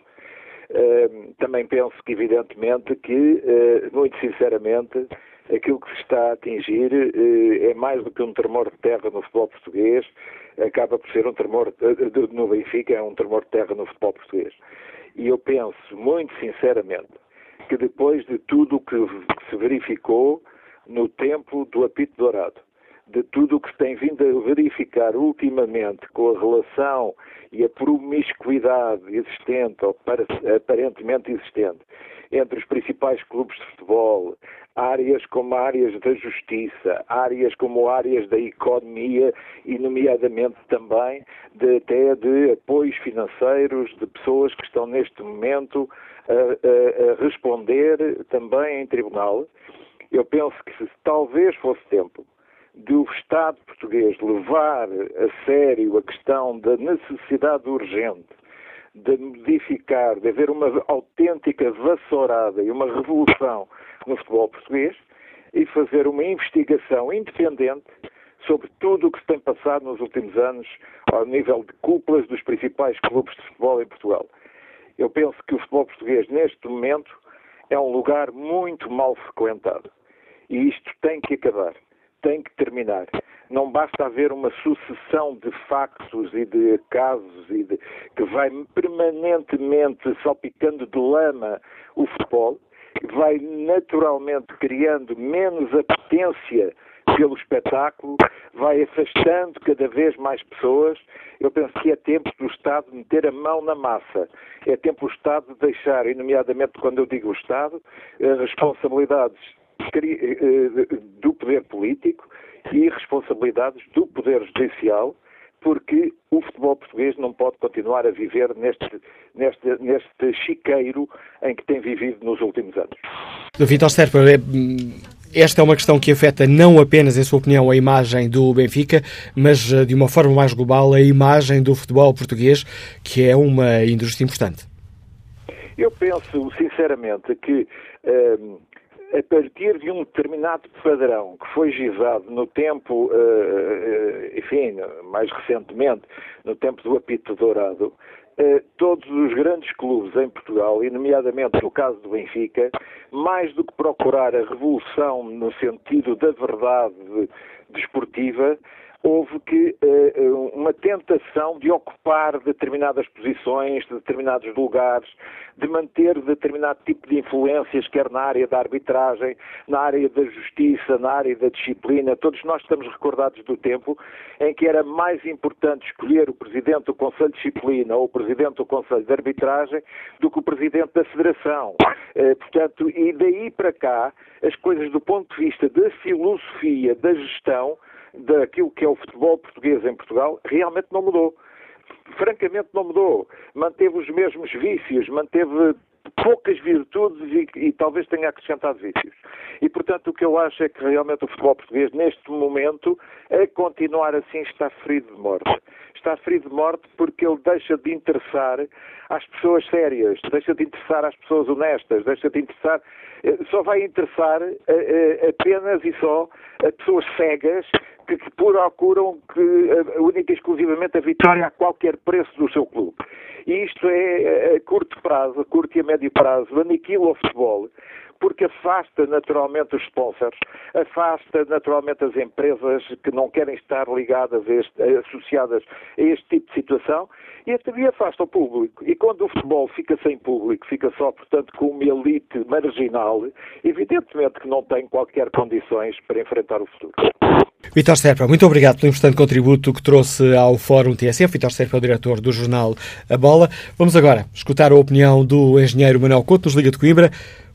Uh, também penso que, evidentemente, que, muito sinceramente, aquilo que se está a atingir é mais do que um tremor de terra no futebol português, acaba por ser um tremor no Benfica, é um tremor de terra no futebol português. E eu penso, muito sinceramente, que depois de tudo o que se verificou no tempo do apito dourado, de tudo o que se tem vindo a verificar ultimamente com a relação e a promiscuidade existente, ou aparentemente existente, entre os principais clubes de futebol, áreas como áreas da justiça, áreas como áreas da economia e, nomeadamente, também de, até de apoios financeiros de pessoas que estão neste momento a, a, a responder também em tribunal. Eu penso que talvez fosse tempo do Estado português levar a sério a questão da necessidade urgente de modificar, de haver uma autêntica vassourada e uma revolução no futebol português e fazer uma investigação independente sobre tudo o que se tem passado nos últimos anos ao nível de cúpulas dos principais clubes de futebol em Portugal. Eu penso que o futebol português, neste momento, é um lugar muito mal frequentado. E isto tem que acabar, tem que terminar. Não basta haver uma sucessão de factos e de casos e de, que vai permanentemente salpicando de lama o futebol, vai naturalmente criando menos apetência pelo espetáculo, vai afastando cada vez mais pessoas. Eu penso que é tempo do Estado meter a mão na massa. É tempo do Estado de deixar, e nomeadamente quando eu digo Estado, responsabilidades eh, do poder político e responsabilidades do Poder Judicial, porque o futebol português não pode continuar a viver neste, neste, neste chiqueiro em que tem vivido nos últimos anos. Vitor Serpa, é, esta é uma questão que afeta não apenas, em sua opinião, a imagem do Benfica, mas eh, de uma forma mais global a imagem do futebol português, que é uma indústria importante. Eu penso, sinceramente, que ehm, a partir de um determinado padrão que foi gizado no tempo, enfim, mais recentemente, no tempo do apito dourado, todos os grandes clubes em Portugal, e nomeadamente no caso do Benfica, mais do que procurar a revolução no sentido da verdade desportiva, houve que uh, uma tentação de ocupar determinadas posições, de determinados lugares, de manter determinado tipo de influências, quer na área da arbitragem, na área da justiça, na área da disciplina. Todos nós estamos recordados do tempo em que era mais importante escolher o presidente do Conselho de Disciplina ou o presidente do Conselho de Arbitragem do que o presidente da Federação. Uh, portanto, e daí para cá, as coisas do ponto de vista da filosofia, da gestão, daquilo que é o futebol português em Portugal realmente não mudou. Francamente não mudou. Manteve os mesmos vícios, manteve poucas virtudes e, e, talvez tenha acrescentado vícios. E, portanto, o que eu acho é que realmente o futebol português, neste momento, a continuar assim, está ferido de morte. Está ferido de morte porque ele deixa de interessar às pessoas sérias, deixa de interessar às pessoas honestas, deixa de interessar. Eh, só vai interessar eh, eh, apenas e só a pessoas cegas que, procuram que, única e exclusivamente a vitória a qualquer preço do seu clube. E isto é a curto prazo, a curto e a médio prazo, aniquila o futebol, porque afasta naturalmente os sponsors, afasta naturalmente as empresas que não querem estar ligadas, a este, associadas a este tipo de situação, e também afasta o público. E quando o futebol fica sem público, fica só, portanto, com uma elite marginal, evidentemente que não tem qualquer condições para enfrentar o futuro. Vitor Serpa, muito obrigado pelo importante contributo que trouxe ao Fórum TSF. Vitor Serpa é o diretor do jornal A Bola. Vamos agora escutar a opinião do engenheiro Manuel Couto, nos Liga de Coimbra.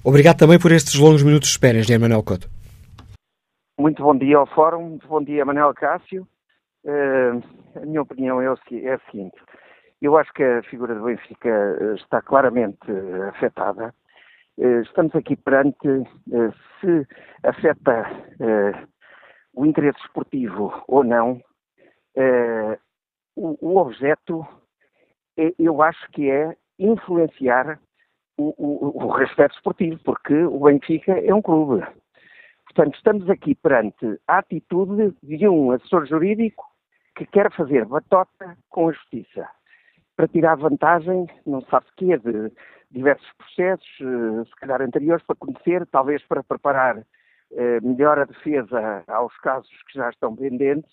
Obrigado também por estes longos minutos de espera, engenheiro Manuel Couto. Muito bom dia ao Fórum, muito bom dia Manuel Cássio. Uh, a minha opinião é, o, é a seguinte. Eu acho que a figura do Benfica eh, está claramente uh, afetada. Uh, estamos aqui perante se afeta o interesse esportivo ou não, eh, o, o, objeto, é, eu acho que é influenciar o, o, o respeito esportivo, porque o Benfica é um clube. Portanto, estamos aqui perante a atitude de um assessor jurídico que quer fazer batota com a justiça para tirar vantagem, não sabe o quê, de diversos processos, eh, se calhar anteriores, para conhecer, talvez para preparar melhor a defesa aos casos que já estão pendentes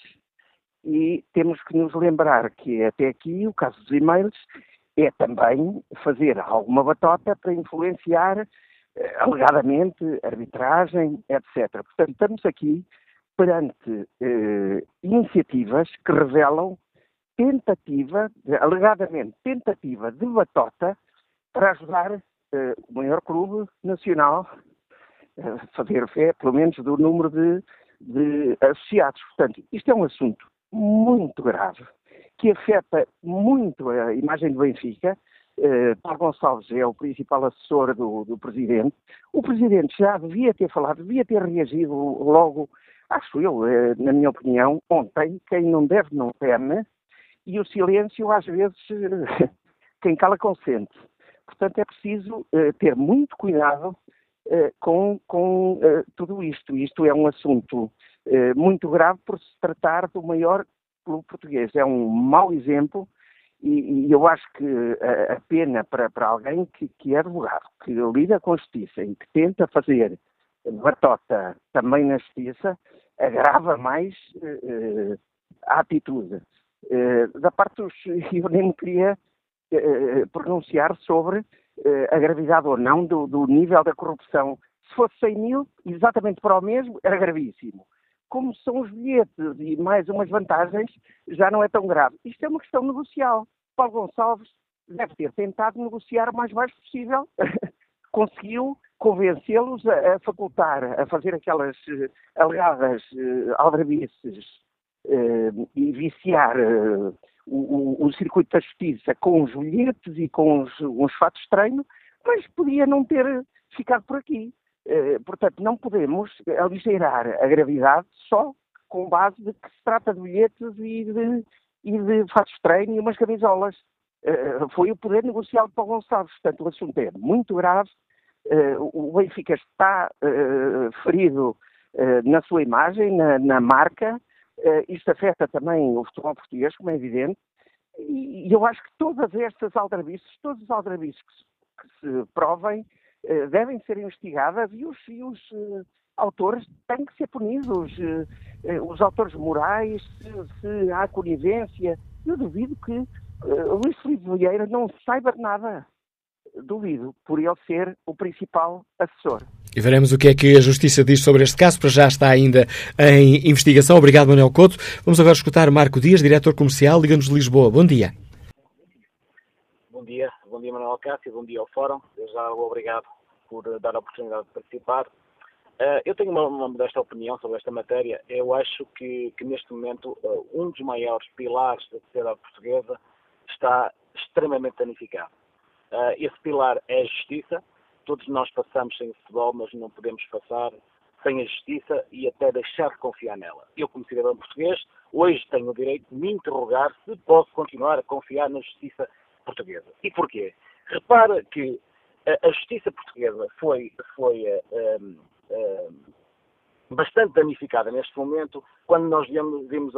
e temos que nos lembrar que até aqui o caso dos e-mails é também fazer alguma batota para influenciar eh, alegadamente arbitragem, etc. Portanto, estamos aqui perante eh, iniciativas que revelam tentativa, alegadamente tentativa de batota para ajudar eh, o maior clube nacional fazer fé, pelo menos, do número de, de associados. Portanto, isto é um assunto muito grave, que afeta muito a imagem do Benfica. Uh, Paulo Gonçalves é o principal assessor do, do, Presidente. O Presidente já devia ter falado, devia ter reagido logo, acho eu, uh, na minha opinião, ontem. Quem não deve não teme, e o silêncio, às vezes, quem cala consente. Portanto, é preciso ter muito cuidado eh, com, com uh, tudo isto. Isto é um assunto uh, muito grave por se tratar do maior clube português. É um mau exemplo e, e eu acho que a, a pena para, para alguém que, que é advogado, que lida com justiça e que tenta fazer batota também na justiça, agrava mais a atitude. da parte dos... Eu nem me queria pronunciar sobre a gravidade ou não do, do, nível da corrupção. Se fosse 100 mil, exatamente para o mesmo, era gravíssimo. Como são os bilhetes e mais umas vantagens, já não é tão grave. Isto é uma questão negocial. Paulo Gonçalves deve ter tentado negociar o mais baixo possível. Conseguiu convencê-los a, a, facultar, a fazer aquelas uh, alegadas uh, aldrabices uh, e viciar uh, o, o, circuito da justiça com os bilhetes e com os, uns fatos de treino, mas podia não ter ficado por aqui. Eh, portanto, não podemos aligeirar a gravidade só com base de que se trata de bilhetes e de, e de fatos de treino e umas camisolas. Eh, foi o poder negocial de Paulo Gonçalves. Portanto, o assunto é muito grave o Benfica está ferido na sua imagem, na, na marca. Isto afeta também o futebol português, como é evidente. E, eu acho que todas estas aldrabices, todos os aldrabices que, que se provem, devem ser investigadas e os, e os autores têm que ser punidos. os autores morais, se, se há conivência. Eu duvido que Luís Filipe Vieira não saiba de nada duvido por ele ser o principal assessor. E veremos o que é que a Justiça diz sobre este caso, para já está ainda em investigação. Obrigado, Manuel Couto. Vamos agora escutar Marco Dias, diretor comercial, Liga-nos de Lisboa. Bom dia. Bom dia, bom dia Manuel Cássio, bom dia ao Fórum. Eu já obrigado por dar a oportunidade de participar. Uh, eu tenho uma, uma modesta opinião sobre esta matéria. Eu acho que, que neste momento uh, um dos maiores pilares da sociedade portuguesa está extremamente danificado. Uh, esse pilar é a justiça. Todos nós passamos sem futebol, mas não podemos passar sem a justiça e até deixar de confiar nela. Eu, como cidadão português, hoje tenho o direito de me interrogar se posso continuar a confiar na justiça portuguesa. E porquê? Repara que a, justiça portuguesa foi, foi uh, uh, bastante danificada neste momento quando nós vimos, vimos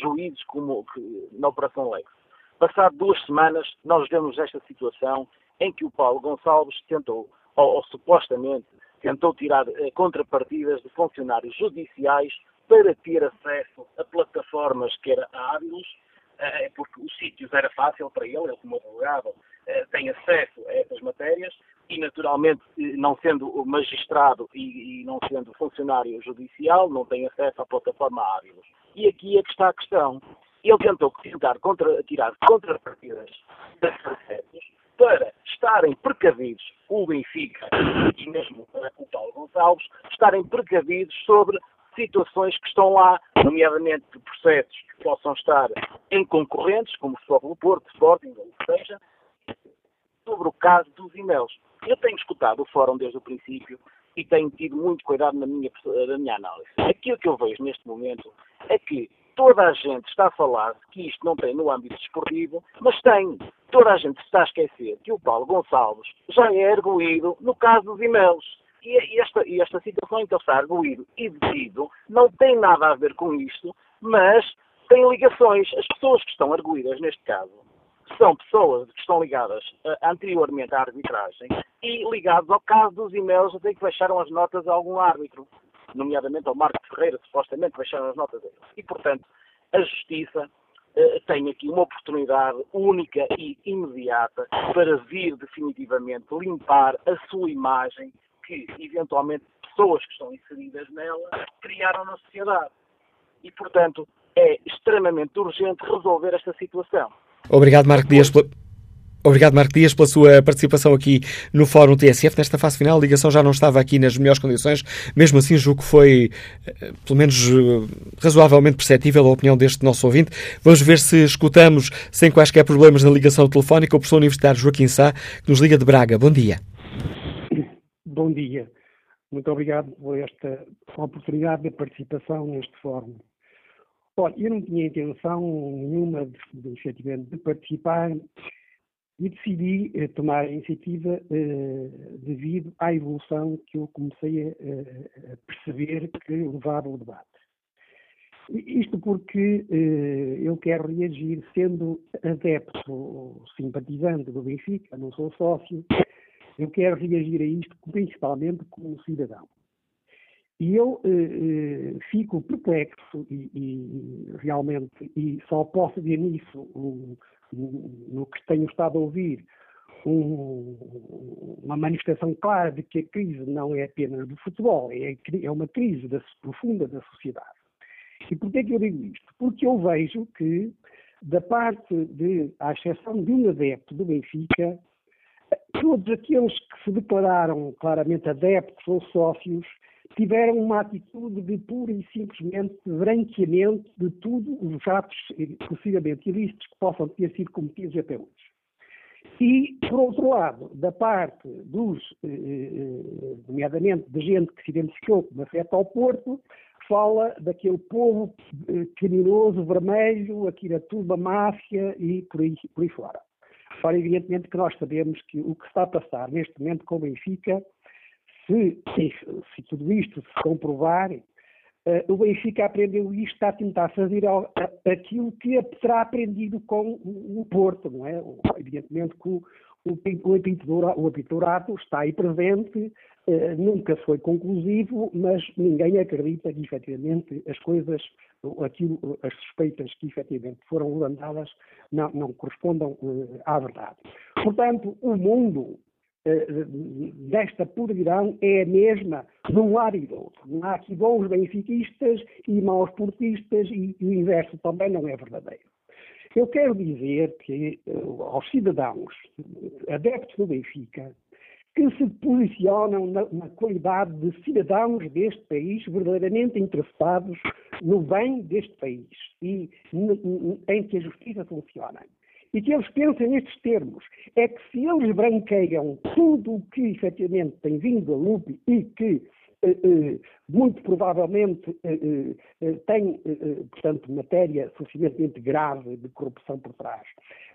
juízes como que, na Operação Lex. Passado duas semanas, nós vemos esta situação em que o Paulo Gonçalves tentou, ou, ou supostamente, tentou tirar eh, contrapartidas de funcionários judiciais para ter acesso a plataformas que era hábiles, eh, porque os sítios era fácil para ele, ele como advogado eh, tem acesso a essas matérias e naturalmente eh, não sendo magistrado e, e, não sendo funcionário judicial não tem acesso à plataforma hábiles. E aqui é que está a questão ele tentou tentar contra, tirar contrapartidas das processos para estarem precavidos o Benfica e mesmo o Paulo Gonçalves, estarem precavidos sobre situações que estão lá, nomeadamente processos que possam estar em concorrentes, como o Futebol Porto, Sporting, ou o seja, sobre o caso dos e-mails. Eu tenho escutado o fórum desde o princípio e tenho tido muito cuidado na minha, na minha análise. Aquilo que eu vejo neste momento é que toda a gente está a falar que isto não tem no âmbito desportivo, mas tem. Toda a gente está a esquecer que o Paulo Gonçalves já é arguído no caso dos e-mails. E esta, e esta situação em que ele está arguído e detido não tem nada a ver com isto, mas tem ligações. As pessoas que estão arguídas neste caso são pessoas que estão ligadas uh, anteriormente à arbitragem e ligadas ao caso dos e-mails até que baixaram as notas a algum árbitro nomeadamente ao Marco Ferreira, supostamente baixaram as notas dele. E, portanto, a Justiça eh, tem aqui uma oportunidade única e imediata para vir definitivamente limpar a sua imagem que, eventualmente, pessoas que estão inseridas nela criaram na sociedade. E, portanto, é extremamente urgente resolver esta situação. Obrigado, Marco Dias. Obrigado, Marco Dias, pela sua participação aqui no Fórum TSF. Nesta fase final, a ligação já não estava aqui nas melhores condições. Mesmo assim, julgo que foi, eh, pelo menos, eh, razoavelmente perceptível a opinião deste nosso ouvinte. Vamos ver se escutamos, sem quaisquer problemas na ligação telefónica, o professor universitário Joaquim Sá, que nos liga de Braga. Bom dia. Bom dia. Muito obrigado por esta oportunidade de participação neste fórum. Olha, eu não tinha intenção nenhuma de, de, de participar e decidi eh, tomar a iniciativa eh, devido à evolução que eu comecei a, a, perceber que levava o debate. Isto porque eh, eu quero reagir sendo adepto, simpatizante do Benfica, não sou sócio, eu quero reagir a isto principalmente como cidadão. E eu eh, eh, fico perplexo e, e, realmente, e só posso ver nisso um, no que tenho estado a ouvir, um, uma manifestação clara de que a crise não é apenas do futebol, é, é uma crise da, profunda da sociedade. E por que é que eu digo isto? Porque eu vejo que, da parte de, à exceção de um adepto do Benfica, todos aqueles que se declararam claramente adeptos ou sócios tiveram uma atitude de pura e simplesmente branqueamento de tudo os atos possivelmente ilícitos que possam ter sido cometidos até hoje. E, por outro lado, da parte dos, eh, eh, nomeadamente de gente que se identificou como afeta ao Porto, fala daquele povo eh, criminoso, vermelho, aqui a turba máfia e por aí, por aí fora. Ora, evidentemente que nós sabemos que o que está a passar neste momento com o Benfica se, se, tudo isto se comprovar, uh, o Benfica aprendeu isto, está a tentar fazer aquilo que terá aprendido com o Porto, não é? Evidentemente que o, o, o está aí presente, uh, nunca foi conclusivo, mas ninguém acredita que efetivamente as coisas, aquilo, as suspeitas que efetivamente foram levantadas não, não correspondam uh, à verdade. Portanto, o mundo desta podridão é a mesma de um lado e do outro. Não há aqui bons benfiquistas e maus portistas e, e o inverso também não é verdadeiro. Eu quero dizer que uh, aos cidadãos, adeptos do Benfica, que se posicionam na, na, qualidade de cidadãos deste país verdadeiramente interessados no bem deste país e em que a justiça funcione. E que eles pensem nestes termos. É que se eles branqueiam tudo o que efetivamente tem vindo a lupe e que eh, eh, muito provavelmente eh, tem, portanto, matéria suficientemente grave de corrupção por trás.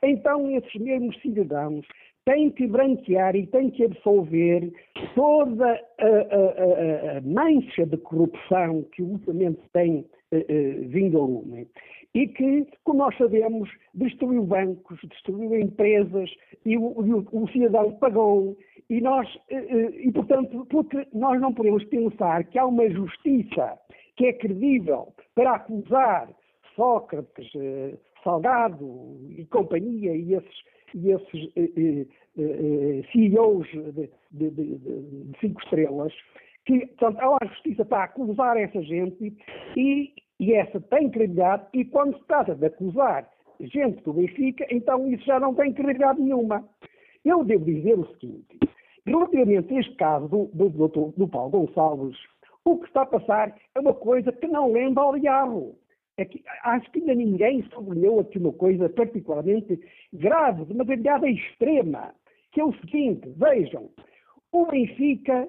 Então, esses mesmos cidadãos têm que branquear e têm que absolver toda a, a, a, mancha de corrupção que ultimamente tem vindo a lume e que, como nós sabemos, destruiu bancos, destruiu empresas e o, o, o cidadão pagou. E nós, eh, eh, e portanto, porque nós não podemos pensar que há uma justiça que é credível para acusar Sócrates, eh, Salgado e companhia e esses, e esses CEOs de, de, de, de, cinco estrelas, que portanto, há uma justiça para acusar essa gente e, e essa tem credibilidade e quando se trata de acusar gente do Benfica, então isso já não tem credibilidade nenhuma. Eu devo dizer o seguinte, Relativamente a este caso do, do, do, do Paulo Gonçalves, o que está a passar é uma coisa que não lembra ao diabo. É que, acho que ainda ninguém sublinhou aqui uma coisa particularmente grave, de uma gravidade extrema, que é o seguinte, vejam, o Benfica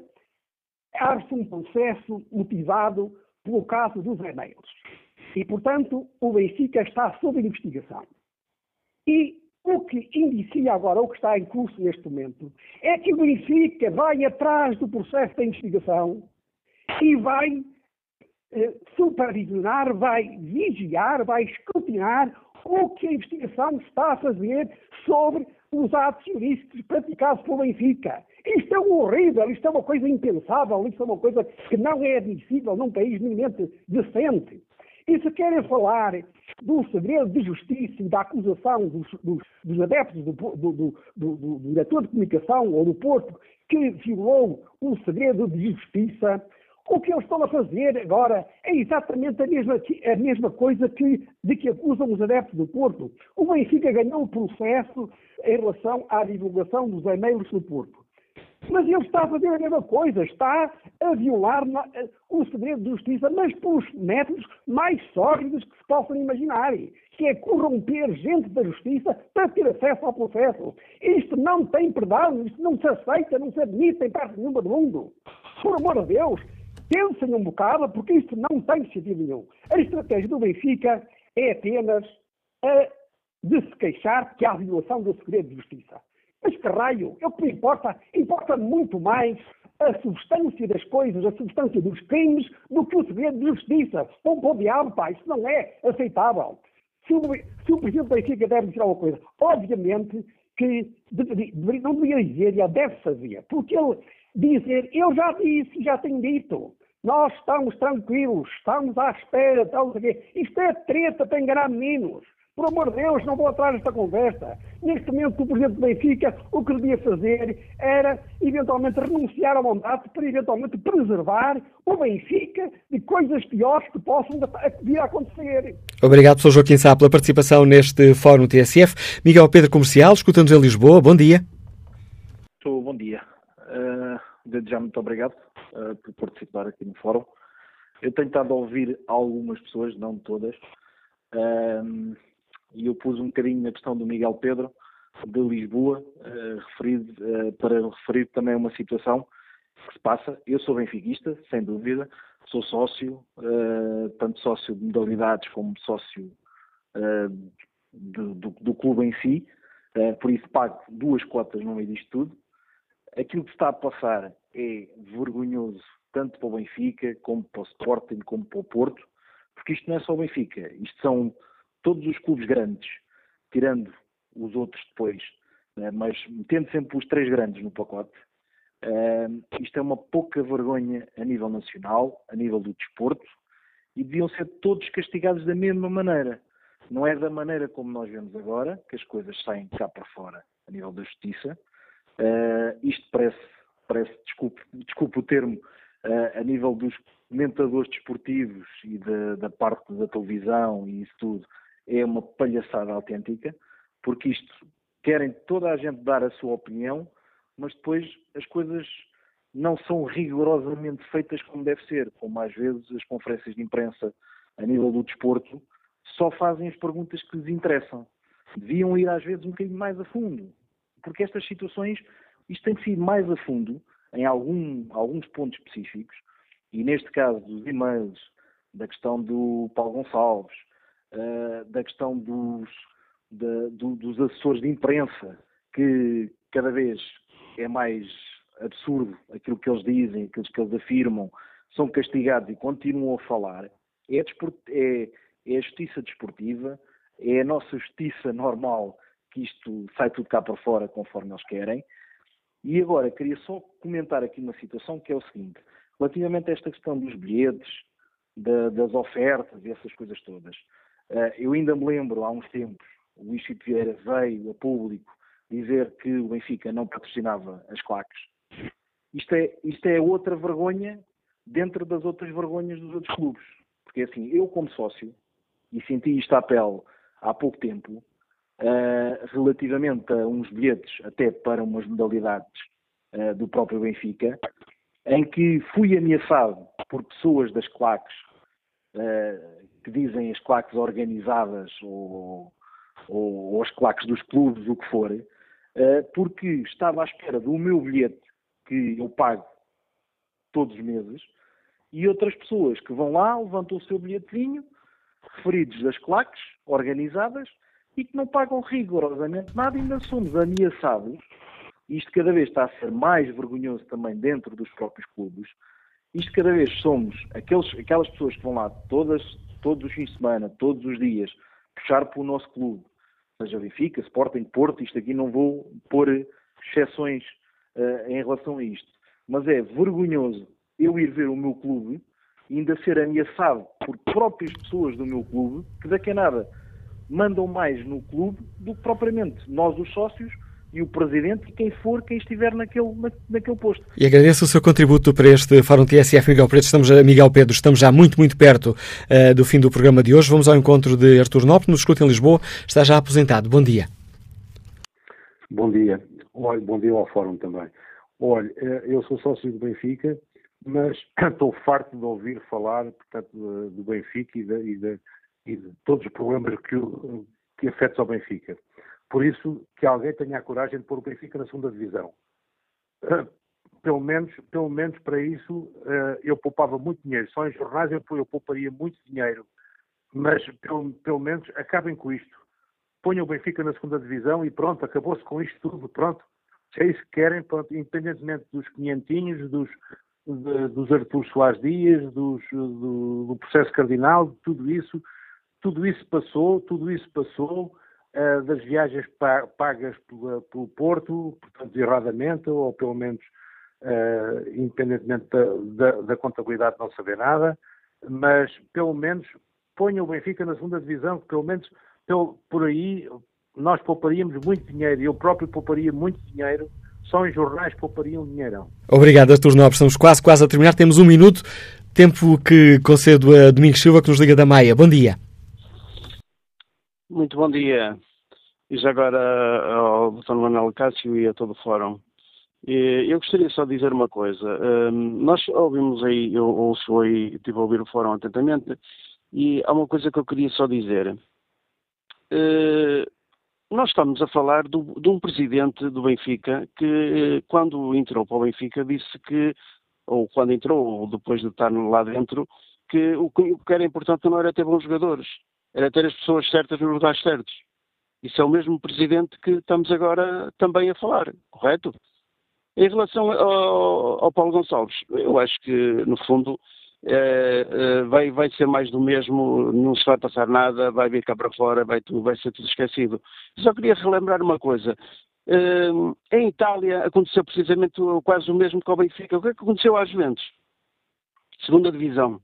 abre-se um processo motivado pelo caso dos e-mails. E, portanto, o Benfica está sob investigação. E o que indicia agora, o que está em curso neste momento, é que o Benfica vai atrás do processo de investigação e vai eh, supervisionar, vai vigiar, vai escrutinar o que a investigação está a fazer sobre os atos ilícitos praticados pelo Benfica. Isto é horrível, isto é uma coisa impensável, isto é uma coisa que não é admissível num país minimamente decente. E se querem falar do segredo de justiça e da acusação dos, dos, dos adeptos do, do, do, do, diretor de comunicação ou do Porto que violou o segredo de justiça, o que eles estão a fazer agora é exatamente a mesma, a mesma coisa que, de que acusam os adeptos do Porto. O Benfica ganhou o processo em relação à divulgação dos e-mails do Porto. Mas ele está a fazer a mesma coisa, está a violar eh, o segredo de justiça, mas pelos métodos mais sólidos que se possam imaginar, que é corromper gente da justiça para ter acesso ao processo. Isto não tem perdão, isto não se aceita, não se admite em parte nenhuma do mundo. Por amor de Deus, pensem um bocado, porque isto não tem sentido nenhum. A estratégia do Benfica é apenas a de se queixar que há violação do segredo de justiça. Mas que raio? É o que me importa. Importa muito mais a substância das coisas, a substância dos crimes, do que o segredo de justiça. Vão para o diabo, pá. Isso não é aceitável. Se o, se o Presidente da Benfica deve dizer alguma coisa, obviamente que deve, deve, não deveria dizer, ele deve fazer. Porque ele dizer, eu já disse, já tenho dito. Nós estamos tranquilos, estamos à espera, estamos aqui. Isto é treta para enganar meninos. Por amor de Deus, não vou atrás desta conversa. Neste momento, o Presidente do Benfica, o que devia fazer era, eventualmente, renunciar ao mandato para, eventualmente, preservar o Benfica de coisas piores que possam vir a acontecer. Obrigado, Sr. Joaquim Sá, pela participação neste Fórum TSF. Miguel Pedro Comercial, escutando-nos em Lisboa. Bom dia. Bom dia. Uh, desde já, muito obrigado uh, por participar aqui no Fórum. Eu tenho estado a ouvir algumas pessoas, não todas, uh, e eu pus um bocadinho na questão do Miguel Pedro, de Lisboa, uh, referido, uh, para referir também uma situação que se passa. Eu sou benfiquista, sem dúvida, sou sócio, uh, tanto sócio de modalidades como sócio do, do, do, clube em si, por isso pago duas cotas no meio disto tudo. Aquilo que está a passar é vergonhoso tanto para o Benfica, como para o Sporting, como para o Porto, porque isto não é só o Benfica, isto são todos os clubes grandes, tirando os outros depois, né, mas metendo sempre os três grandes no pacote. Uh, isto é uma pouca vergonha a nível nacional, a nível do desporto, e deviam ser todos castigados da mesma maneira. Não é da maneira como nós vemos agora, que as coisas saem cá para fora a nível da justiça. Uh, isto parece, parece desculpe, desculpe o termo, uh, a nível dos comentadores desportivos e de, da parte da televisão e isso tudo, é uma palhaçada autêntica, porque isto querem toda a gente dar a sua opinião, mas depois as coisas não são rigorosamente feitas como deve ser, como às vezes as conferências de imprensa a nível do desporto só fazem as perguntas que lhes interessam. Deviam ir às vezes um bocadinho mais a fundo, porque estas situações, isto tem que ser mais a fundo em algum, alguns pontos específicos, e neste caso dos e-mails, da questão do Paulo Gonçalves, uh, da questão dos, do, dos assessores de imprensa, que cada vez é mais absurdo aquilo que eles dizem, aquilo que eles afirmam, são castigados e continuam a falar, é, é, é a justiça desportiva, é a nossa justiça normal, que isto sai tudo cá para fora conforme eles querem. E agora, queria só comentar aqui uma situação que é o seguinte, relativamente a esta questão dos bilhetes, da, das ofertas e essas coisas todas. Uh, eu ainda me lembro, há uns tempos, o Luís Vieira veio a público dizer que o Benfica não patrocinava as claques. Isto é, isto é outra vergonha dentro das outras vergonhas dos outros clubes. Porque assim, eu como sócio, e senti isto à pele há pouco tempo, uh, relativamente a uns bilhetes até para umas modalidades uh, do próprio Benfica, em que fui ameaçado por pessoas das claques, uh, que dizem as claques organizadas ou, ou, ou as claques dos clubes, o que for, porque estava à espera do meu bilhete que eu pago todos os meses, e outras pessoas que vão lá, levantam o seu bilhetinho, referidos das claques, organizadas, e que não pagam rigorosamente nada, ainda somos ameaçados. Isto cada vez está a ser mais vergonhoso também dentro dos próprios clubes. Isto cada vez somos aqueles, aquelas pessoas que vão lá todas, todos os fins de semana, todos os dias, puxar para o nosso clube, seja Benfica, Sporting, Porto, isto aqui não vou pôr exceções uh, em relação a isto. Mas é vergonhoso eu ir ver o meu clube e ainda ser ameaçado por próprias pessoas do meu clube, que daqui a nada mandam mais no clube do que propriamente nós, os sócios, e o Presidente e quem for, quem estiver naquele, na, naquele posto. E agradeço o seu contributo para este Fórum TSF, Miguel Pedro. Estamos, Miguel Pedro, estamos já muito, muito perto uh, do fim do programa de hoje. Vamos ao encontro de Artur Nobre, nos escuta em Lisboa, está já aposentado. Bom dia. Bom dia. Olha, bom dia ao Fórum também. Olha, eh, eu sou sócio do Benfica, mas estou farto de ouvir falar, portanto, do Benfica e de, e de, e de todos os problemas que, que afetam ao Benfica. Por isso, que alguém tenha a coragem de pôr o Benfica na segunda divisão. Eh, pelo menos, pelo menos para isso, eh, eu poupava muito dinheiro. Só em jornais eu, eu pouparia muito dinheiro. Mas, pelo, pelo menos, acabem com isto ponham o Benfica na segunda divisão e pronto, acabou-se com isto tudo, pronto. Se é isso que querem, pronto, independentemente dos quinhentinhos, dos, de, dos Artur Soares Dias, dos, do, do, processo cardinal, tudo isso, tudo isso passou, tudo isso passou, uh, das viagens pagas pelo, pelo, Porto, portanto, erradamente, ou pelo menos uh, independentemente da, da, da contabilidade não saber nada, mas pelo menos ponham o Benfica na segunda divisão, que pelo menos então, por aí, nós pouparíamos muito dinheiro, eu próprio pouparia muito dinheiro, só em jornais poupariam dinheirão. Obrigado, Artur Nobre. Estamos quase, quase a terminar. Temos um minuto, tempo que concedo a Domingos Silva, que nos liga da Maia. Bom dia. Muito bom dia. E já agora ao Dr. Manuel Cássio e a todo o Fórum. Eu gostaria só de dizer uma coisa. Hum, nós ouvimos aí, eu ouço aí, estive a ouvir o Fórum atentamente, e há uma coisa que eu queria só dizer. Eh, nós estamos a falar do, de um presidente do Benfica que, quando entrou para o Benfica, disse que, ou quando entrou, ou depois de estar lá dentro, que o que era importante não era ter bons jogadores, era ter as pessoas certas nos lugares certos. Isso é o mesmo presidente que estamos agora também a falar, correto? Em relação ao, ao Paulo Gonçalves, eu acho que, no fundo, é, é, vai, vai ser mais do mesmo, não se vai passar nada, vai vir cá para fora, vai, tudo, vai ser tudo esquecido. Só queria relembrar uma coisa. É, em Itália aconteceu precisamente quase o mesmo que ao Benfica. O que é que aconteceu às Juventus? Segunda divisão.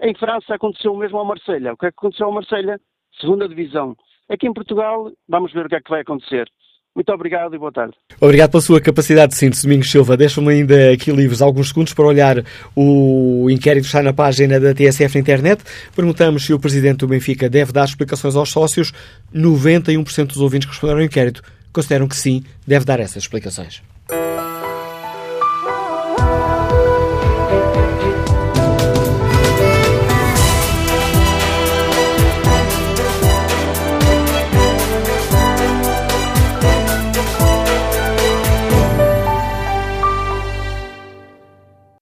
Em França aconteceu o mesmo ao Marselha. O que é que aconteceu ao Marselha? Segunda divisão. Aqui em Portugal, vamos ver o que é que vai acontecer. Muito obrigado e boa tarde. Obrigado pela sua capacidade de síntese, Domingos Silva. Deixa-me ainda aqui livres alguns segundos para olhar o inquérito que está na página da TSF na internet. Perguntamos se o presidente do Benfica deve dar explicações aos sócios. 91% dos ouvintes que responderam ao inquérito consideram que sim, deve dar essas explicações.